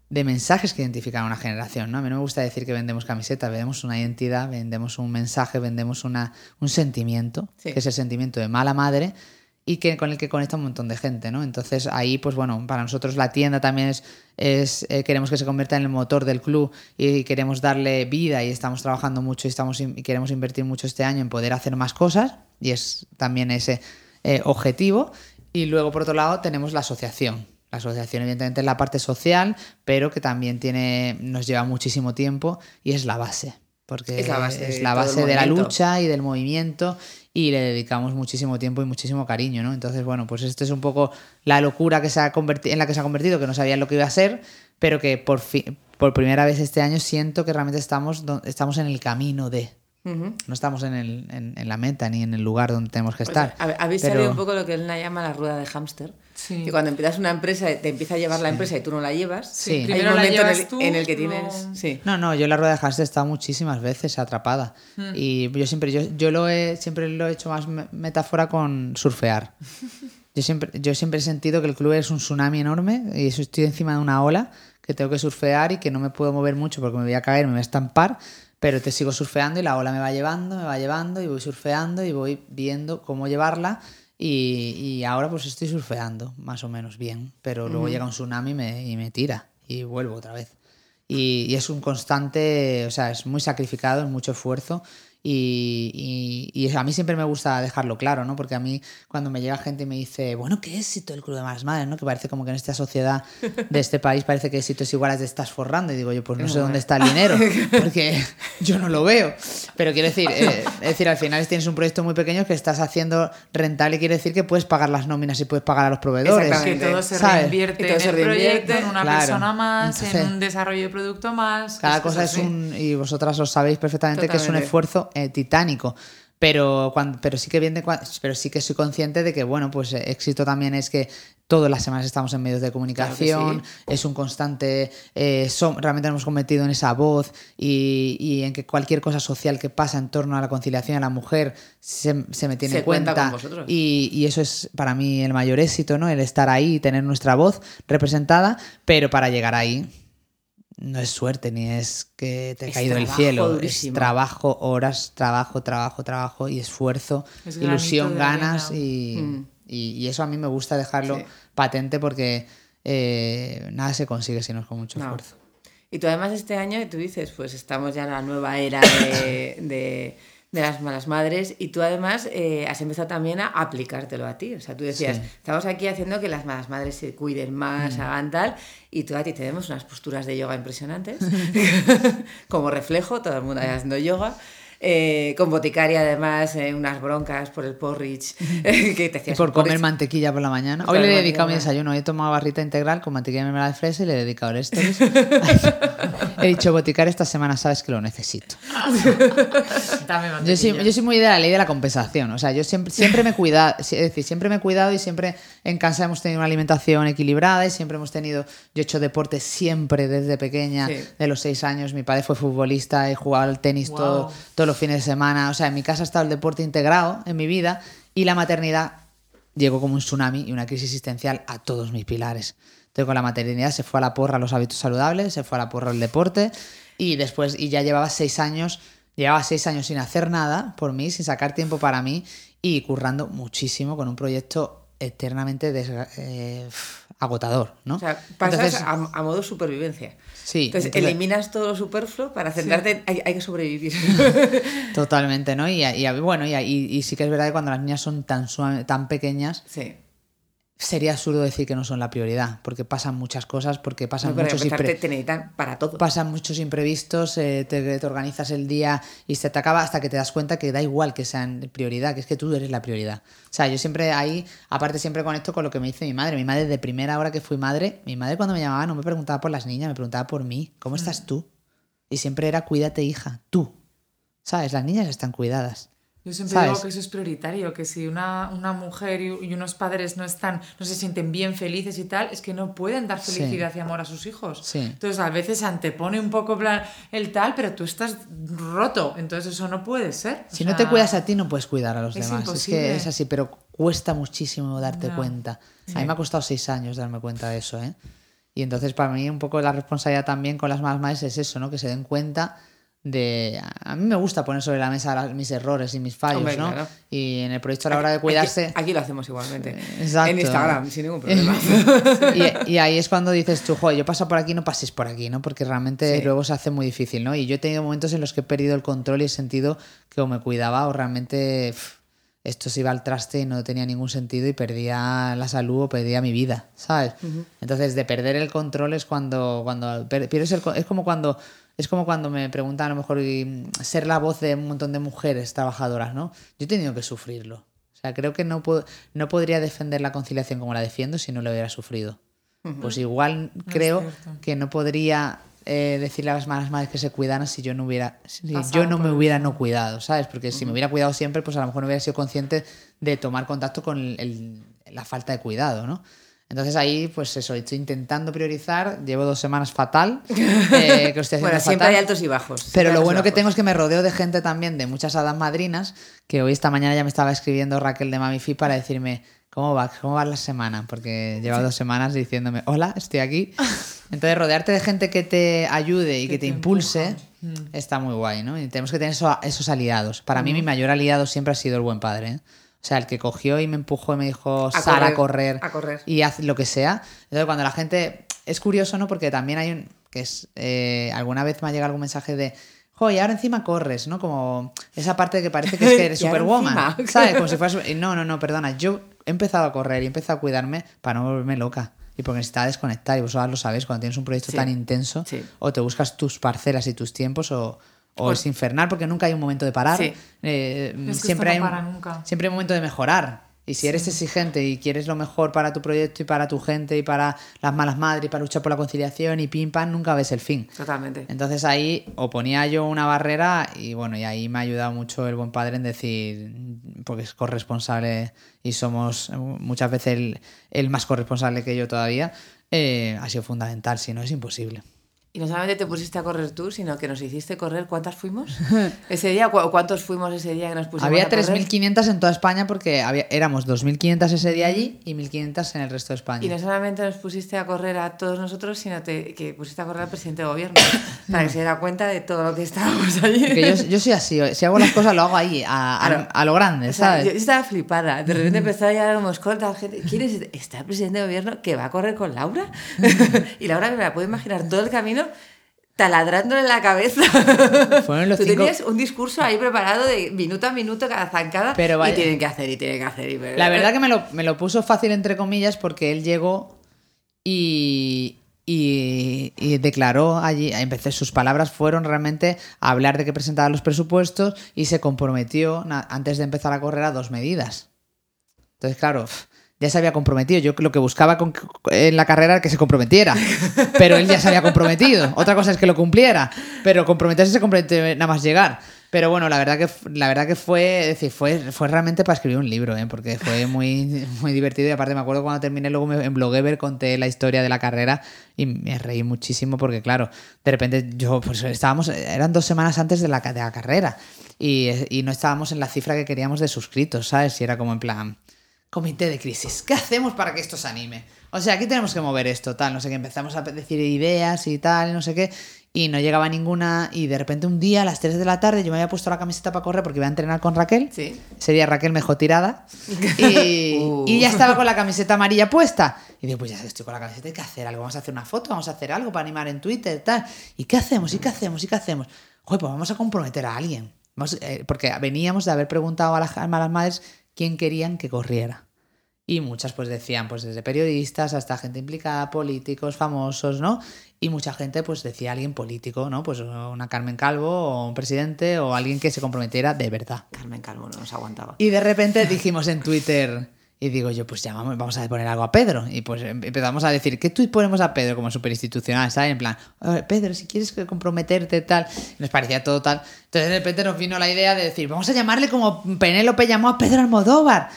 de mensajes que identifican a una generación. ¿no? A mí no me gusta decir que vendemos camisetas, vendemos una identidad, vendemos un mensaje, vendemos una, un sentimiento, Sí. que es el sentimiento de mala madre y que con el que conecta un montón de gente, ¿no? Entonces ahí, pues bueno, para nosotros la tienda también es, eh, queremos que se convierta en el motor del club y queremos darle vida y estamos trabajando mucho y estamos y queremos invertir mucho este año en poder hacer más cosas y es también ese eh, objetivo. Y luego por otro lado tenemos la asociación. La asociación evidentemente es la parte social, pero que también tiene nos lleva muchísimo tiempo y es la base. Porque Es la base es de la base de lucha y del movimiento y le dedicamos muchísimo tiempo y muchísimo cariño, ¿no? Entonces, bueno, pues esto es un poco la locura que se ha convertido, en la que se ha convertido, que no sabían lo que iba a ser, pero que por fin, por primera vez este año siento que realmente estamos, estamos en el camino de, No estamos en, el, en, en, la meta ni en el lugar donde tenemos que Pues, estar. a- Habéis pero- salido un poco lo que él llama la rueda de hámster. Sí. Que cuando empiezas una empresa, te empieza a llevar la empresa y tú no la llevas. Sí. Hay un la momento en el, tú, en el que tienes. Sí. No, no, yo la rueda de Haas he estado muchísimas veces atrapada. Hmm. Y yo siempre, yo, yo lo he, siempre lo he hecho más me- metáfora con surfear. Yo siempre, yo siempre he sentido que el club es un tsunami enorme y estoy encima de una ola que tengo que surfear y que no me puedo mover mucho porque me voy a caer, me voy a estampar, pero te sigo surfeando y la ola me va llevando, me va llevando y voy surfeando y voy viendo cómo llevarla y, y ahora pues estoy surfeando más o menos bien, pero luego llega un tsunami y me, y me tira y vuelvo otra vez. Y, y es un constante, o sea, es muy sacrificado, es mucho esfuerzo. Y, y- y a mí siempre me gusta dejarlo claro, ¿no? Porque a mí cuando me llega gente y me dice, bueno, ¿qué éxito el Club de Malas Madres, ¿no? Que parece como que en esta sociedad de este país parece que éxito es igual a te estás forrando. Y digo yo, pues no sé dónde está el dinero, porque yo no lo veo. Pero quiero decir, eh, es decir, al final tienes un proyecto muy pequeño que estás haciendo rentable, quiere decir que puedes pagar las nóminas y puedes pagar a los proveedores. Que Exactamente. todo se reinvierte Y todo en se el reinvierte, proyecto, en una claro. persona más, Entonces, en un desarrollo de producto más. Cada cosa es así. un. Y vosotras lo sabéis perfectamente que es un Totalmente. Esfuerzo eh, titánico. Pero, cuando, pero sí que bien de pero sí que soy consciente de que, bueno, pues eh, éxito también es que todas las semanas estamos en medios de comunicación, es un constante, eh, realmente nos hemos convertido en esa voz y, y en que cualquier cosa social que pasa en torno a la conciliación a la mujer se, se me tiene Se en cuenta cuenta. con vosotros. Y, y eso es para mí el mayor éxito, ¿no? El estar ahí y tener nuestra voz representada, pero para llegar ahí no es suerte ni es que te ha caído del trabajo cielo, durísimo. es trabajo, horas, trabajo, trabajo, trabajo y esfuerzo, Es ilusión, ganas y, Mm. y- y eso a mí me gusta dejarlo Sí. patente porque eh, nada se consigue si no es con mucho No. esfuerzo. Y tú además este año, tú dices, pues estamos ya en la nueva era de, de- de las malas madres y tú además eh, has empezado también a aplicártelo a ti. O sea, tú decías, Sí. estamos aquí haciendo que las malas madres se cuiden más, hagan tal, y tú a ti te vemos unas posturas de yoga impresionantes, como reflejo, todo el mundo haciendo yoga. Eh, con boticaria además, eh, unas broncas por el porridge, que te Y hacías por un comer porridge. mantequilla por la mañana. Por Hoy le he dedicado mi desayuno. He tomado barrita integral con mantequilla de mermelada de fresa y le he dedicado el he dicho, boticaria esta semana sabes que lo necesito. Dame Yo soy, yo soy muy de la ley de la compensación. O sea, yo siempre, siempre me he cuidado, es decir, siempre me he cuidado y siempre en casa hemos tenido una alimentación equilibrada y siempre hemos tenido. Yo he hecho deporte siempre desde pequeña, Sí. de los seis años. Mi padre fue futbolista, he jugado al tenis todo, Guau. Los fines de semana. O sea, en mi casa ha estado el deporte integrado en mi vida y la maternidad llegó como un tsunami y una crisis existencial a todos mis pilares. Entonces, con la maternidad se fue a la porra los hábitos saludables, se fue a la porra el deporte y después, y ya llevaba seis años, llevaba seis años sin hacer nada por mí, sin sacar tiempo para mí y currando muchísimo con un proyecto eternamente eh, agotador, ¿no? O sea, pasas Entonces, a, a modo supervivencia. Sí, Entonces, entonces- eliminas todo lo superfluo para centrarte en hay, hay que sobrevivir. totalmente, ¿no? Y, y- bueno, y, y- sí que es verdad que cuando las niñas son tan, tan pequeñas, sí. Sería absurdo decir que no son la prioridad, porque pasan muchas cosas, porque pasan No, pero muchos empezar impre- te, te necesitan para todo. pasan muchos imprevistos, eh, te, te organizas el día y se te acaba hasta que te das cuenta que da igual que sean prioridad, que es que tú eres la prioridad. O sea, yo siempre ahí, aparte siempre conecto con lo que me dice mi madre. Mi madre de primera hora que fui madre, mi madre cuando me llamaba no me preguntaba por las niñas, me preguntaba por mí, ¿cómo estás tú? Y siempre era cuídate hija, tú. ¿Sabes? Las niñas están cuidadas. Yo siempre ¿Sabes? digo que eso es prioritario, que si una, una mujer y, y unos padres no están, no se sienten bien felices y tal, es que no pueden dar Sí. felicidad y amor a sus hijos. Sí. Entonces a veces se antepone un poco el tal, pero tú estás roto, entonces eso no puede ser. O Si no sea, te cuidas a ti, no puedes cuidar a los es demás. Es imposible. que es así, pero cuesta muchísimo darte Ya. cuenta. A mí me ha costado seis años darme cuenta de eso, ¿eh? Y entonces para mí un poco la responsabilidad también con las más madres es eso, ¿no? Que se den cuenta de... A mí me gusta poner sobre la mesa mis errores y mis fallos, Hombre, ¿no? claro. Y en el proyecto a la hora de cuidarse... Aquí, aquí lo hacemos igualmente. Exacto. En Instagram, sin ningún problema. y, y ahí es cuando dices tú, joder, yo paso por aquí, no pases por aquí, ¿no? Porque realmente Sí. luego se hace muy difícil, ¿no? Y yo he tenido momentos en los que he perdido el control y he sentido que o me cuidaba o realmente esto se iba al traste y no tenía ningún sentido y perdía la salud o perdía mi vida, ¿sabes? Entonces, de perder el control es cuando, cuando pierdes el es como cuando es como cuando me preguntan a lo mejor y, mm, ser la voz de un montón de mujeres trabajadoras, ¿no? Yo he tenido que sufrirlo. O sea, creo que no, no podría defender la conciliación como la defiendo si no lo hubiera sufrido. Pues igual creo que no podría eh, decirle a las malas madres que se cuidaran si yo no hubiera si yo no me hubiera no cuidado, ¿sabes? Porque si me hubiera cuidado siempre, pues a lo mejor no hubiera sido consciente de tomar contacto con el- el- la falta de cuidado, ¿no? Entonces ahí, pues eso, estoy intentando priorizar. Llevo dos semanas fatal. eh, que estoy haciendo Bueno, siempre fatal. hay altos y bajos. Pero lo bueno que tengo es que me rodeo de gente también, de muchas hadas madrinas, que hoy esta mañana ya me estaba escribiendo Raquel de Mamifi para decirme cómo va, cómo va la semana, porque lleva dos semanas diciéndome, hola, estoy aquí. Entonces rodearte de gente que te ayude y que, Que te, impulse empuja. está muy guay, ¿no? Y tenemos que tener eso- esos aliados. Para mí mi mayor aliado siempre ha sido el buen padre, ¿eh? O sea, el que cogió y me empujó y me dijo, Sara, a correr, a correr. y haz lo que sea. Entonces, cuando la gente. Es curioso, ¿no? Porque también hay un. que es eh, Alguna vez me ha llegado algún mensaje de. Jo, y ahora encima corres, ¿no? Como esa parte que parece que es que eres superwoman. ¿Sabes? Como si fueras. No, no, no, perdona. Yo he empezado a correr y he empezado a cuidarme para no volverme loca. Y porque necesitaba desconectar. Y vosotros lo sabéis, cuando tienes un proyecto Sí. tan intenso, Sí. o te buscas tus parcelas y tus tiempos, o, o Pues- es infernal porque nunca hay un momento de parar. Sí. Eh, Es que siempre, no hay un, para nunca. siempre hay un momento de mejorar. Y si eres exigente y quieres lo mejor para tu proyecto y para tu gente y para las malas madres y para luchar por la conciliación y pim pam, nunca ves el fin. Totalmente. Entonces ahí o ponía yo una barrera y bueno, y ahí me ha ayudado mucho el buen padre en decir, porque es corresponsable y somos muchas veces el, el más corresponsable que yo todavía, eh, ha sido fundamental, si no es imposible. Y no solamente te pusiste a correr tú, sino que nos hiciste correr. ¿Cuántas fuimos? Ese día, ¿cu- ¿cuántos fuimos ese día que nos pusimos Había a correr? 3.500 en toda España porque había, éramos 2.500 ese día allí y 1.500 en el resto de España. Y no solamente nos pusiste a correr a todos nosotros, sino te- que pusiste a correr al presidente de gobierno para que se diera cuenta de todo lo que estábamos allí. Porque yo, yo soy así, si hago las cosas lo hago ahí, a, a- Claro. a lo grande, O sea, ¿sabes? yo estaba flipada. De repente empezó a llegar como escolta gente. ¿Quién es este? ¿Está el presidente de gobierno que va a correr con Laura? y Laura me la puedo imaginar todo el camino taladrándole la cabeza. Fueron los Tú cinco- tenías un discurso ahí preparado de minuto a minuto cada zancada. Pero vaya- Y tienen que hacer, y tienen que hacer. Y... La verdad que me lo, me lo puso fácil entre comillas porque él llegó y, y, y declaró allí, empecé, sus palabras fueron realmente a hablar de que presentaba los presupuestos y se comprometió antes de empezar a correr a dos medidas. Entonces, claro, ya se había comprometido. Yo lo que buscaba con- en la carrera era que se comprometiera, pero él ya se había comprometido. Otra cosa es que lo cumpliera, pero comprometerse se comprometió nada más llegar. Pero bueno, la verdad que la verdad que fue, decir, fue, fue realmente para escribir un libro, ¿eh? porque fue muy, muy divertido y aparte me acuerdo cuando terminé luego me- en Blogever conté la historia de la carrera y me reí muchísimo porque claro, de repente yo pues estábamos, eran dos semanas antes de la, de la carrera y, y no estábamos en la cifra que queríamos de suscritos, ¿sabes? Y era como en plan, comité de crisis, ¿qué hacemos para que esto se anime? O sea, aquí tenemos que mover esto, tal, no sé qué, empezamos a decir ideas y tal, y no sé qué, y no llegaba ninguna, y de repente un día a las 3 de la tarde yo me había puesto la camiseta para correr porque iba a entrenar con Raquel, Sí. ese día Raquel me dejó tirada, y, Uh. y ya estaba con la camiseta amarilla puesta, y digo, pues ya estoy con la camiseta, hay que hacer algo, vamos a hacer una foto, vamos a hacer algo para animar en Twitter, tal, ¿y qué hacemos? ¿y qué hacemos? ¿y qué hacemos? Joder, pues vamos a comprometer a alguien, Vamos, eh, porque veníamos de haber preguntado a las, a las madres quién querían que corriera. Y muchas pues decían, pues desde periodistas hasta gente implicada, políticos, famosos, ¿no? Y mucha gente pues decía alguien político, ¿no? Pues una Carmen Calvo o un presidente o alguien que se comprometiera de verdad. Carmen Calvo no nos aguantaba. Y de repente dijimos en Twitter, y digo yo, pues llamamos, vamos a poner algo a Pedro. Y pues em- empezamos a decir, ¿qué tweet ponemos a Pedro como super institucional? ¿Sabes? En plan, "A ver, Pedro, si quieres comprometerte, tal. Nos parecía todo tal. Entonces de repente nos vino la idea de decir, vamos a llamarle como Penélope llamó a Pedro Almodóvar.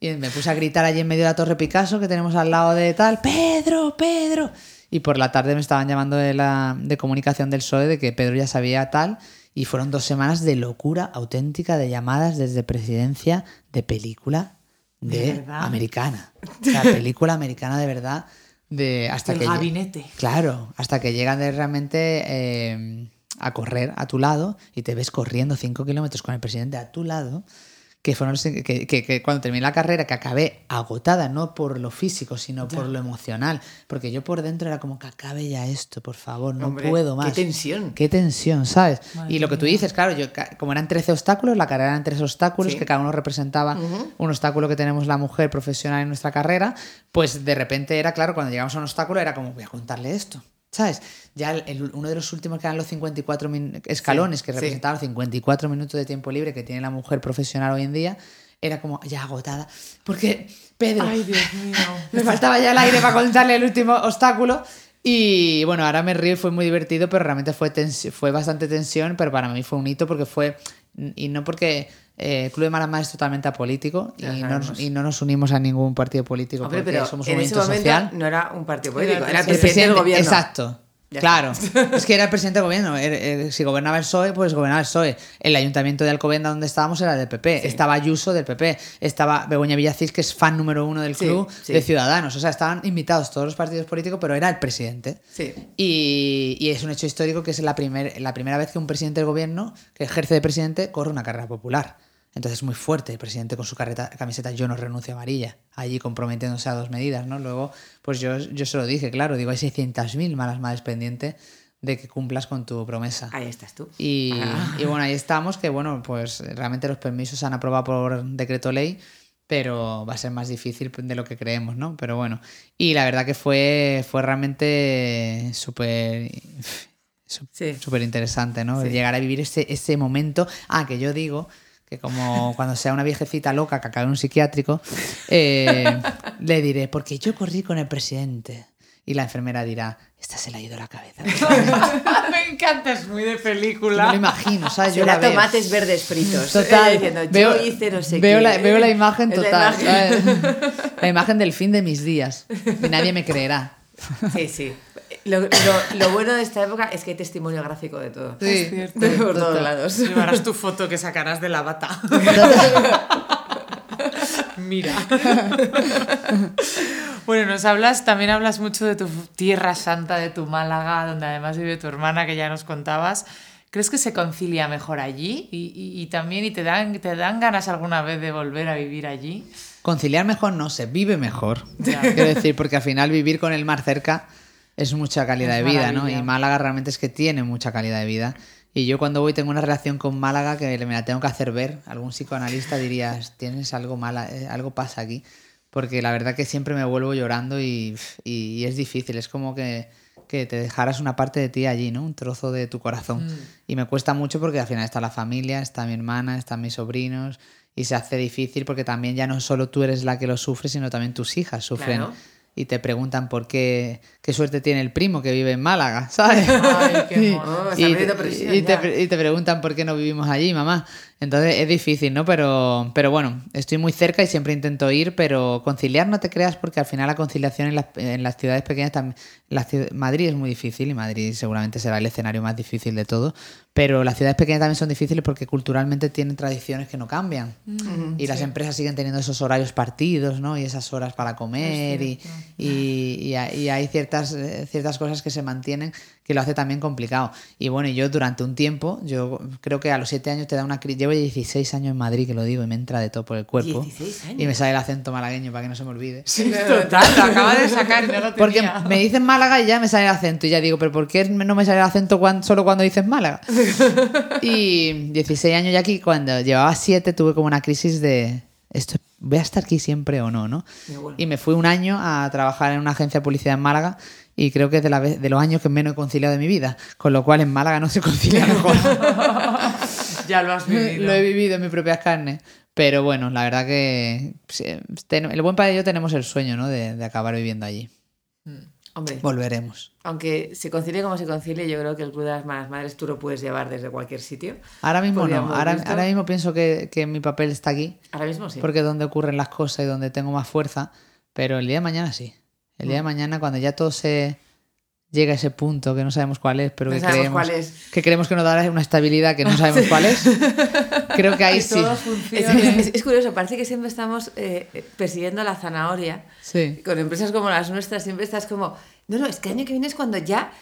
Y me puse a gritar allí en medio de la Torre Picasso que tenemos al lado de tal, Pedro, Pedro. Y por la tarde me estaban llamando de, la, de comunicación del PSOE de que Pedro ya sabía tal. Y fueron dos semanas de locura auténtica de llamadas desde presidencia de película de, americana. O sea, película americana de verdad. De, hasta El que gabinete. Claro, hasta que llegan de realmente eh, a correr a tu lado y te ves corriendo 5 kilómetros con el presidente a tu lado. Que fueron que, que- que cuando terminé la carrera, que acabé agotada, no por lo físico, sino por lo emocional. Porque yo por dentro era como que acabe ya esto, por favor, no Hombre, puedo qué más. tensión. Qué tensión, ¿sabes? Madre y lo que tú dices, claro, yo como eran 13 obstáculos, la carrera eran tres obstáculos, Sí. que cada uno representaba un obstáculo que tenemos la mujer profesional en nuestra carrera, pues de repente era, claro, cuando llegamos a un obstáculo era como, voy a contarle esto. ¿Sabes? Ya el- uno de los últimos que eran los 54 min- escalones, que sí. representaban los 54 minutos de tiempo libre que tiene la mujer profesional hoy en día, era como ya agotada. Porque, Pedro, Ay, Dios mío. me faltaba ya el aire para contarle el último obstáculo. Y bueno, ahora me río y fue muy divertido, pero realmente fue, fue bastante tensión, pero para mí fue un hito porque fue, y no porque eh, el Club de Malasma es totalmente apolítico y no, y no nos unimos a ningún partido político Hombre, porque pero somos un en movimiento social. no era un partido político, Era el presidente, del gobierno. Exacto. Ya claro, es que era el presidente del gobierno. Si gobernaba el PSOE, pues gobernaba el PSOE. El ayuntamiento de Alcobendas donde estábamos era del PP. Estaba Ayuso del PP. Estaba Begoña Villacís, que es fan número uno del club sí. de Ciudadanos. O sea, estaban invitados todos los partidos políticos, pero era el presidente. Sí. Y, y es un hecho histórico que es la, primer, la primera vez que un presidente del gobierno que ejerce de presidente corre una carrera popular. Entonces es muy fuerte el presidente con su carreta- camiseta yo no renuncio amarilla, allí comprometiéndose a dos medidas, ¿no? Luego, pues yo, yo se lo dije, claro, digo, hay 600.000 malas madres pendientes de que cumplas con tu promesa. Ahí estás tú. Y, Ah. y bueno, ahí estamos, que bueno, pues realmente los permisos se han aprobado por decreto ley, pero va a ser más difícil de lo que creemos, ¿no? Pero bueno, y la verdad que fue, fue realmente súper Sí. súper interesante, ¿no? Sí. Llegar a vivir ese, ese momento. Ah, que yo digo que como cuando sea una viejecita loca que acabe en un psiquiátrico, eh, le diré, porque yo corrí con el presidente. Y la enfermera dirá, esta se le ha ido la cabeza. Me encanta, es muy de Yo me película. lo imagino, ¿sabes? Yo Será la veo. tomates verdes fritos. Total. Eh, diciendo, veo, yo hice no sé veo qué. La, veo la imagen Es la total. imagen. La imagen del fin de mis días. Y nadie me creerá. Sí, sí. Lo, lo- lo bueno de esta época es que hay testimonio gráfico de todo. Sí, cierto. De por todos lados. Llevarás tu foto que sacarás de la bata. Mira. bueno, nos hablas, también hablas mucho de tu tierra santa, de tu Málaga, donde además vive tu hermana, que ya nos contabas. ¿Crees que se concilia mejor allí? Y, y- y también, ¿y te dan, te dan ganas alguna vez de volver a vivir allí? Conciliar mejor no se vive mejor. Ya. Quiero decir, porque al final vivir con el mar cerca es mucha calidad Es de vida, ¿no? Y Málaga realmente es que tiene mucha calidad de vida. Y yo cuando voy tengo una relación con Málaga que me la tengo que hacer ver. Algún psicoanalista diría, tienes algo mala, eh, algo pasa aquí. Porque la verdad que siempre me vuelvo llorando y, y- y es difícil. Es como que, que te dejaras una parte de ti allí, ¿no? Un trozo de tu corazón. Mm. Y me cuesta mucho porque al final está la familia, está mi hermana, están mis sobrinos. Y se hace difícil porque también ya no solo tú eres la que lo sufre, sino también tus hijas sufren. Claro. Y te preguntan por qué, qué suerte tiene el primo que vive en Málaga, ¿sabes? Ay, qué Y- y, te, y te y te preguntan por qué no vivimos allí, mamá. Entonces es difícil, ¿no? Pero, pero bueno, estoy muy cerca y siempre intento ir, pero conciliar no te creas porque al final la conciliación en las, en las ciudades pequeñas también... La Madrid es muy difícil y Madrid seguramente será el escenario más difícil de todo, pero las ciudades pequeñas también son difíciles porque culturalmente tienen tradiciones que no cambian. y las empresas siguen teniendo esos horarios partidos, ¿no? Y esas horas para comer y, y, y hay- y hay ciertas, eh, ciertas cosas que se mantienen que lo hace también complicado. Y bueno, yo durante un tiempo, yo creo que a los 7 años te da una crisis. Llevo 16 años en Madrid, que lo digo, y me entra de todo por el cuerpo. 16 años. Y me sale el acento malagueño para que no se me olvide. Total, lo acaba de sacar y no lo Porque tenía. me dicen Málaga y ya me sale el acento. Y ya digo, ¿pero por qué no me sale el acento solo cuando dices Málaga? y 16 años ya aquí, cuando llevaba 7, tuve como una crisis de. Esto, ¿Voy a estar aquí siempre o no? ¿no? Y bueno. Y me fui un año a trabajar en una agencia de publicidad en Málaga. Y creo que es de, la vez- de los años que menos he conciliado de mi vida. Con lo cual en Málaga no se concilia mejor. Ya lo has vivido. lo he vivido en mis propias carnes. Pero bueno, la verdad que el buen padre y yo tenemos el sueño ¿no? de, de acabar viviendo allí. Hombre, Volveremos. aunque se concilie como se concilie, yo creo que el Club de las Malas Madres tú lo puedes llevar desde cualquier sitio. Ahora mismo no. Ahora, ahora mismo pienso que, que mi papel está aquí. Ahora mismo sí. Porque es donde ocurren las cosas y donde tengo más fuerza. Pero el día de mañana sí. El día de mañana, cuando ya todo se llega a ese punto que no sabemos cuál es, pero No que creemos, es. que creemos que nos dará una estabilidad que no sabemos cuál es, creo que ahí Que sí. Es, es- curioso, parece que siempre estamos eh, persiguiendo la zanahoria. Sí. Con empresas como las nuestras siempre estás como, no, no, es que año que viene es cuando ya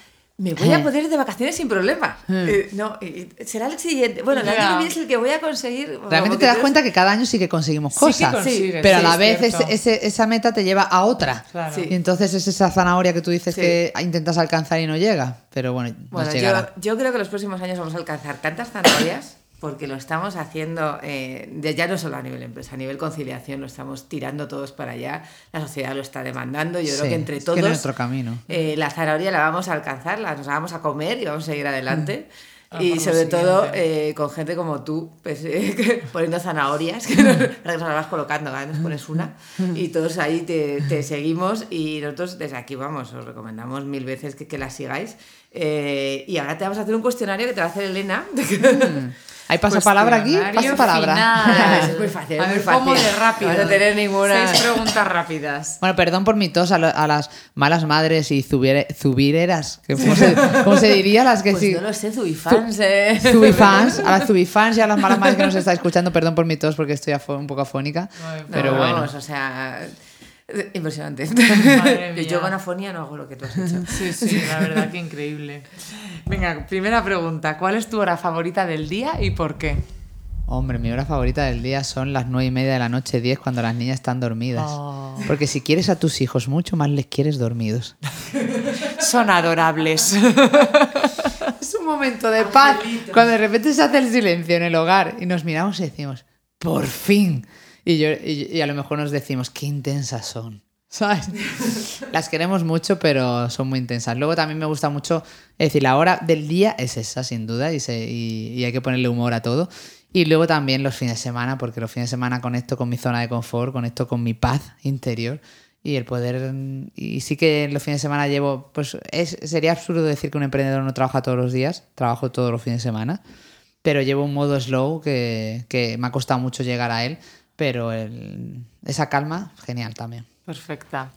me voy a Eh. poder ir de vacaciones sin problema. Eh. Eh, no, y será el siguiente. Bueno, el año que viene es el que voy a conseguir. Realmente te das cuenta que cada año sí que conseguimos Sí que cosas. pero a sí, la es vez ese- ese- esa meta te lleva a otra. Claro. Sí. Y entonces es esa zanahoria que tú dices que intentas alcanzar y no llega. Pero bueno, Bueno, nos yo, yo creo que los próximos años vamos a alcanzar tantas zanahorias porque lo estamos haciendo eh, de- ya no solo a nivel empresa, a nivel conciliación, lo estamos tirando todos para allá. La sociedad lo está demandando. Yo Sí, creo que entre es todos que hay otro camino. eh, la zanahoria la vamos a alcanzar, la, nos la vamos a comer y vamos a seguir adelante. Ah, y sobre todo eh, con gente como tú, pues, eh, poniendo zanahorias, que nos, que nos las vas colocando, cada vez nos pones una, y todos ahí te, te seguimos y nosotros desde aquí, vamos, os recomendamos mil veces que, que la sigáis. Eh, y ahora te vamos a hacer un cuestionario que te va a hacer Elena. ¿Hay pasapalabra aquí? Pasapalabra. Es muy fácil, A es muy ver, ¿cómo fácil. de rápido? No vas a tener ninguna- Seis preguntas rápidas. Bueno, perdón por mi tos a, lo- a las malas madres y zubiere- zubireras. ¿Cómo se, cómo se diría? Las que Pues sí. no lo sé, Zubifans, eh. Zubifans, a las Zubifans y a las malas madres que nos está escuchando, perdón por mi tos porque estoy un poco afónica. Ay, No, pero bueno. Vamos, o sea, impresionante. Madre Y mía. Yo con afonía no hago lo que tú has hecho. Sí, sí, la verdad que increíble. Venga, primera pregunta. ¿Cuál es tu hora favorita del día y por qué? Hombre, mi hora favorita del día son las nueve y media de la noche, 10, cuando las niñas están dormidas. Oh. Porque si quieres a tus hijos mucho, más les quieres dormidos. Son adorables. Es un momento de paz. Cuando de repente se hace el silencio en el hogar y nos miramos y decimos, por fin. Y, yo, y, y a lo mejor nos decimos, qué intensas son. ¿Sabes? Las queremos mucho, pero son muy intensas. Luego también me gusta mucho, es decir, la hora del día es esa, sin duda, y, se- y- y hay que ponerle humor a todo. Y luego también los fines de semana, porque los fines de semana conecto con mi zona de confort, conecto con mi paz interior. Y el poder. Y sí que los fines de semana llevo. Pues es, sería absurdo decir que un emprendedor no trabaja todos los días, trabajo todos los fines de semana. Pero llevo un modo slow que, que me ha costado mucho llegar a él. Pero el- esa calma, genial también. Perfecta.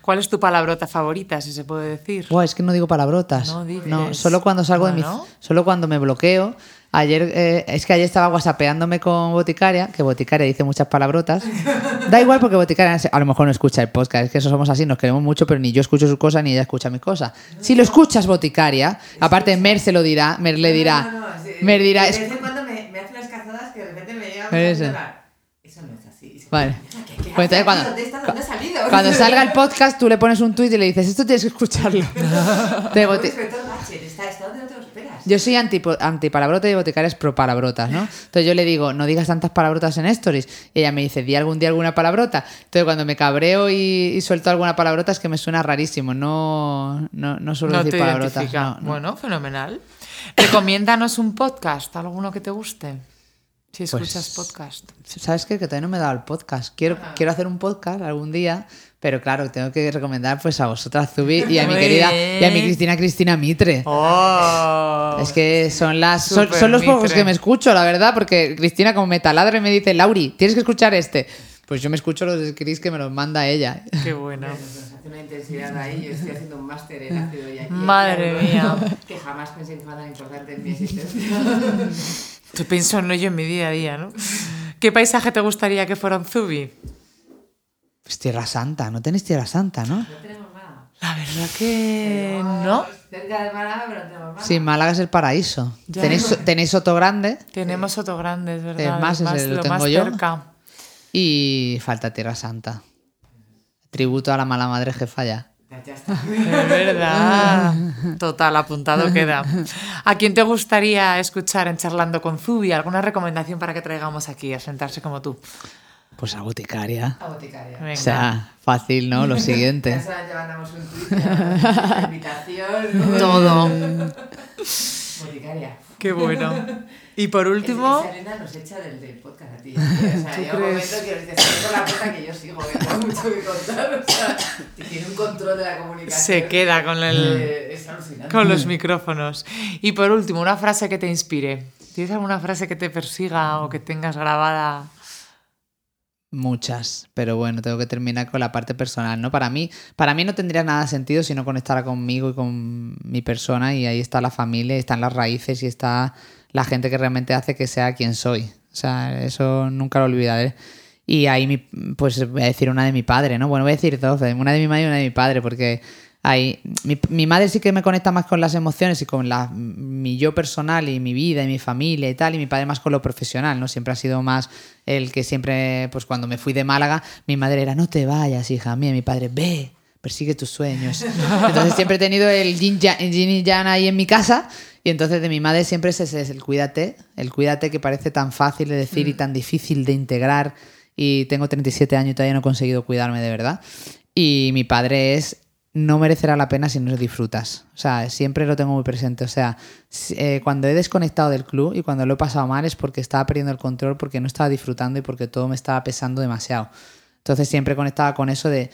¿Cuál es tu palabrota favorita, si se puede decir? Buah, es que no digo palabrotas. No dices. solo cuando salgo de mi. Solo cuando me bloqueo. Ayer, eh, es que ayer estaba whatsappeándome con Boticaria, que Boticaria dice muchas palabrotas. Da igual porque Boticaria a lo mejor no escucha el podcast, es que eso somos así, nos queremos mucho, pero ni yo escucho sus cosas ni ella escucha mis cosas. Si lo escuchas, Boticaria, aparte Mer se lo dirá, Mer le dirá, Mer dirá, De vez en cuando me, me hace unas cazadas que de repente me llegan. Pero eso. Eso no es así. Vale. ¿Qué- qué Pues cuando- cuando salga el podcast tú le pones un tuit y le dices, esto tienes que escucharlo. Te. Yo soy anti, antipalabrota y Boticaria es pro palabrotas, ¿no? Entonces yo le digo, no digas tantas palabrotas en stories. Y ella me dice, di algún día alguna palabrota. Entonces cuando me cabreo y, y suelto alguna palabrota es que me suena rarísimo. No, no, no suelo No decir palabrotas. no. Bueno, fenomenal. Recomiéndanos un podcast, alguno que te guste. Si Pues- escuchas podcast. ¿Sabes qué? Que todavía no me he dado el podcast. Quiero, quiero hacer un podcast algún día, pero claro, tengo que recomendar pues a vosotras, Zubi, y a mi querida, y a mi. Cristina Cristina Mitre. ¡Oh! Es que son las son, los pocos que me escucho, la verdad, porque Cristina como me taladra y me dice, Lauri, tienes que escuchar este. Pues yo me escucho los de Chris que me los manda ella. Qué bueno. Hace una intensidad ahí. Yo estoy haciendo un máster en ácido y y- Madre mía. Que jamás pensé que fuera tan importante en mi existencia. Yo pienso en ello en mi día a día, ¿no? ¿Qué paisaje te gustaría que fuera un Zubi? Pues Tierra Santa, no tenéis Tierra Santa, ¿no? No tenemos nada. La verdad que no. Cerca de Málaga, pero no tenemos nada. Sí, Málaga es el paraíso. Ya. Tenéis, tenéis Soto Grande Tenemos Soto Grande, es verdad. Es más, lo ese lo lo tengo más yo. cerca. y falta Tierra Santa. Tributo a la mala madre jefa ya. Ya, ya está. Es verdad. Total, apuntado queda. ¿A quién te gustaría escuchar en Charlando con Zubi? ¿Alguna recomendación para que traigamos aquí a sentarse como tú? Pues a Boticaria. A boticaria. Venga. O sea, fácil, ¿no? Lo Ya siguiente. solamente mandamos un tweet, una invitación. Todo. Boticaria. Qué bueno. Y por último, Elena nos echa del, del podcast a ti. O sea, ¿Tú llega un momento que os decís por la puerta que yo sigo, que tengo mucho que contar. O sea, y tiene un control de la comunicación. se queda con, el, Eh, es alucinante. con los micrófonos. Y por último, una frase que te inspire. ¿Tienes alguna frase que te persiga o que tengas grabada? Muchas, pero bueno, tengo que terminar con la parte personal, ¿no? Para mí, para mí no tendría nada de sentido si no conectara conmigo y con mi persona y ahí está la familia, y están las raíces y está la gente que realmente hace que sea quien soy. O sea, eso nunca lo olvidaré. Y ahí, mi, pues voy a decir una de mi padre, ¿no? Bueno, voy a decir dos, una de mi madre y una de mi padre, porque ahí, mi, mi madre sí que me conecta más con las emociones y con la, mi yo personal y mi vida y mi familia y tal, y mi padre más con lo profesional, ¿no? Siempre ha sido más el que siempre, pues cuando me fui de Málaga, mi madre era, no te vayas, hija mía, mi padre, ve, persigue tus sueños. Entonces siempre he tenido el yin, el yin y yang ahí en mi casa, y entonces de mi madre siempre es ese, es el cuídate, el cuídate que parece tan fácil de decir y tan difícil de integrar, y tengo 37 años y todavía no he conseguido cuidarme de verdad. Y mi padre es no merecerá la pena si no lo disfrutas. O sea, siempre lo tengo muy presente. O sea, eh, cuando he desconectado del club y cuando lo he pasado mal es porque estaba perdiendo el control, porque no estaba disfrutando y porque todo me estaba pesando demasiado. Entonces siempre conectaba con eso de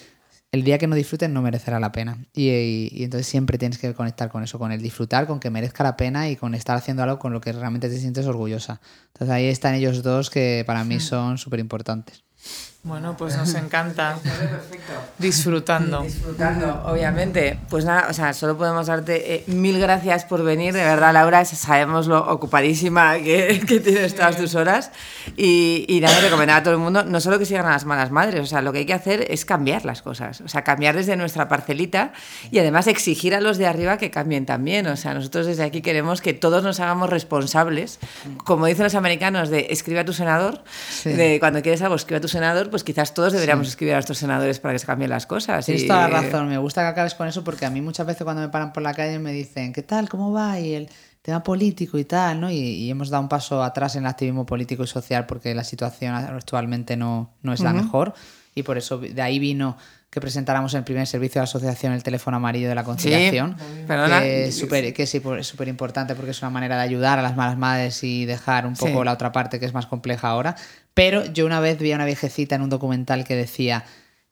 el día que no disfrutes no merecerá la pena. Y, entonces siempre tienes que conectar con eso, con el disfrutar, con que merezca la pena y con estar haciendo algo con lo que realmente te sientes orgullosa. Entonces ahí están ellos dos que para mí son súper importantes. Bueno, pues nos encanta. Disfrutando. Disfrutando, obviamente. Pues nada, o sea, solo podemos darte eh, mil gracias por venir. De verdad, Laura, sabemos lo ocupadísima que, que tienes todas tus horas. Y, y nada, recomendar a todo el mundo, no solo que sigan a las malas madres, o sea, lo que hay que hacer es cambiar las cosas. O sea, cambiar desde nuestra parcelita y además exigir a los de arriba que cambien también. O sea, nosotros desde aquí queremos que todos nos hagamos responsables. Como dicen los americanos, de escribe a tu senador, de cuando quieres algo, escribe a tu senador pues quizás todos deberíamos escribir a nuestros senadores para que se cambien las cosas. Tienes toda la razón, me gusta que acabes con eso porque a mí muchas veces cuando me paran por la calle me dicen, ¿qué tal? ¿Cómo va? Y el tema político y tal, ¿no? Y, hemos dado un paso atrás en el activismo político y social porque la situación actualmente no, no es la mejor y por eso de ahí vino que presentáramos el primer servicio de la asociación el teléfono amarillo de la conciliación, que es súper que sí, súper importante porque es una manera de ayudar a las malas madres y dejar un poco la otra parte que es más compleja ahora. Pero yo una vez vi a una viejecita en un documental que decía,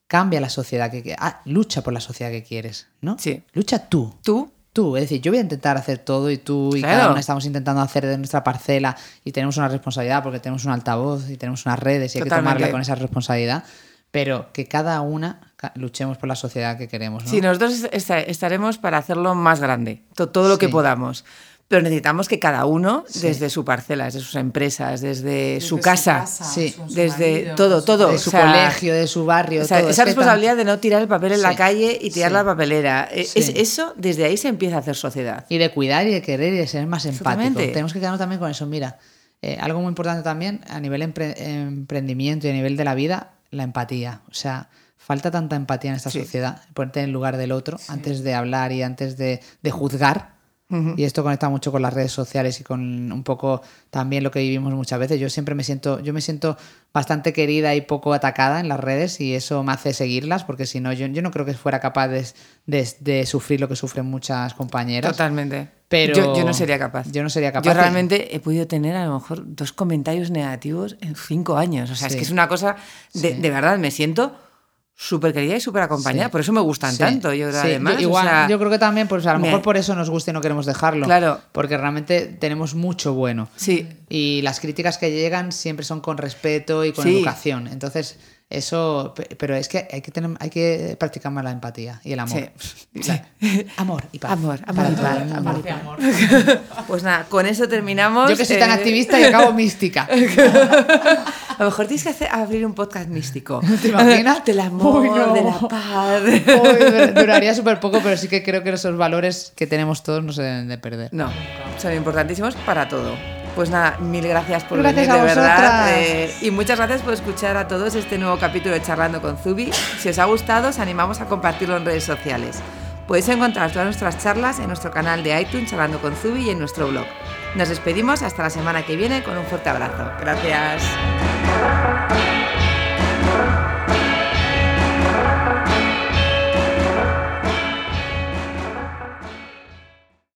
cambia la sociedad que ah, lucha por la sociedad que quieres, ¿no? Sí. Lucha tú. Tú. Tú, es decir, yo voy a intentar hacer todo y tú y cada uno estamos intentando hacer de nuestra parcela y tenemos una responsabilidad porque tenemos un altavoz y tenemos unas redes y hay que tomarla con esa responsabilidad, pero que cada una luchemos por la sociedad que queremos. ¿no? Sí, nosotros estaremos para hacerlo más grande, todo lo que podamos pero necesitamos que cada uno, desde su parcela, desde sus empresas, desde, su, casa, sí. desde todo, todo. De su colegio, de su barrio. esa responsabilidad de no tirar el papel en la calle y tirar la papelera. E, es, eso, desde ahí se empieza a hacer sociedad. Y de cuidar y de querer y de ser más empático. Tenemos que quedarnos también con eso. Mira, eh, algo muy importante también a nivel emprendimiento y a nivel de la vida, la empatía. O sea, falta tanta empatía en esta sociedad, ponerte en el lugar del otro antes de hablar y antes de, de juzgar y esto conecta mucho con las redes sociales y con un poco también lo que vivimos muchas veces. Yo siempre me siento, yo me siento bastante querida y poco atacada en las redes y eso me hace seguirlas porque si no, yo, yo no creo que fuera capaz de, de, sufrir lo que sufren muchas compañeras. Totalmente. Pero yo, no sería capaz. Yo no sería capaz. Yo realmente he podido tener a lo mejor dos comentarios negativos en cinco años. O sea, es que es una cosa de, de verdad, me siento súper querida y súper acompañada. Por eso me gustan tanto. Yo, además, igual, yo creo que también, pues a lo mejor por eso nos gusta y no queremos dejarlo. Claro. Porque realmente tenemos mucho bueno. Sí. Y las críticas que llegan siempre son con respeto y con educación. Entonces, eso, pero es que hay que tener, hay que practicar más la empatía y el amor. Amor y paz. Amor, amor, y paz. Amor, amor. Pues nada, con eso terminamos. Yo que soy tan eh, activista y acabo mística. A lo mejor tienes que hacer, abrir un podcast místico. ¿Te imaginas? Del amor, de la paz. duraría súper poco, pero sí que creo que esos valores que tenemos todos no se deben de perder. No, son importantísimos para todo. Pues nada, mil gracias por venir, de verdad. Eh, y muchas gracias por escuchar a todos este nuevo capítulo de Charlando con Zubi. Si os ha gustado, os animamos a compartirlo en redes sociales. Podéis encontrar todas nuestras charlas en nuestro canal de iTunes Charlando con Zubi y en nuestro blog. Nos despedimos hasta la semana que viene con un fuerte abrazo. Gracias.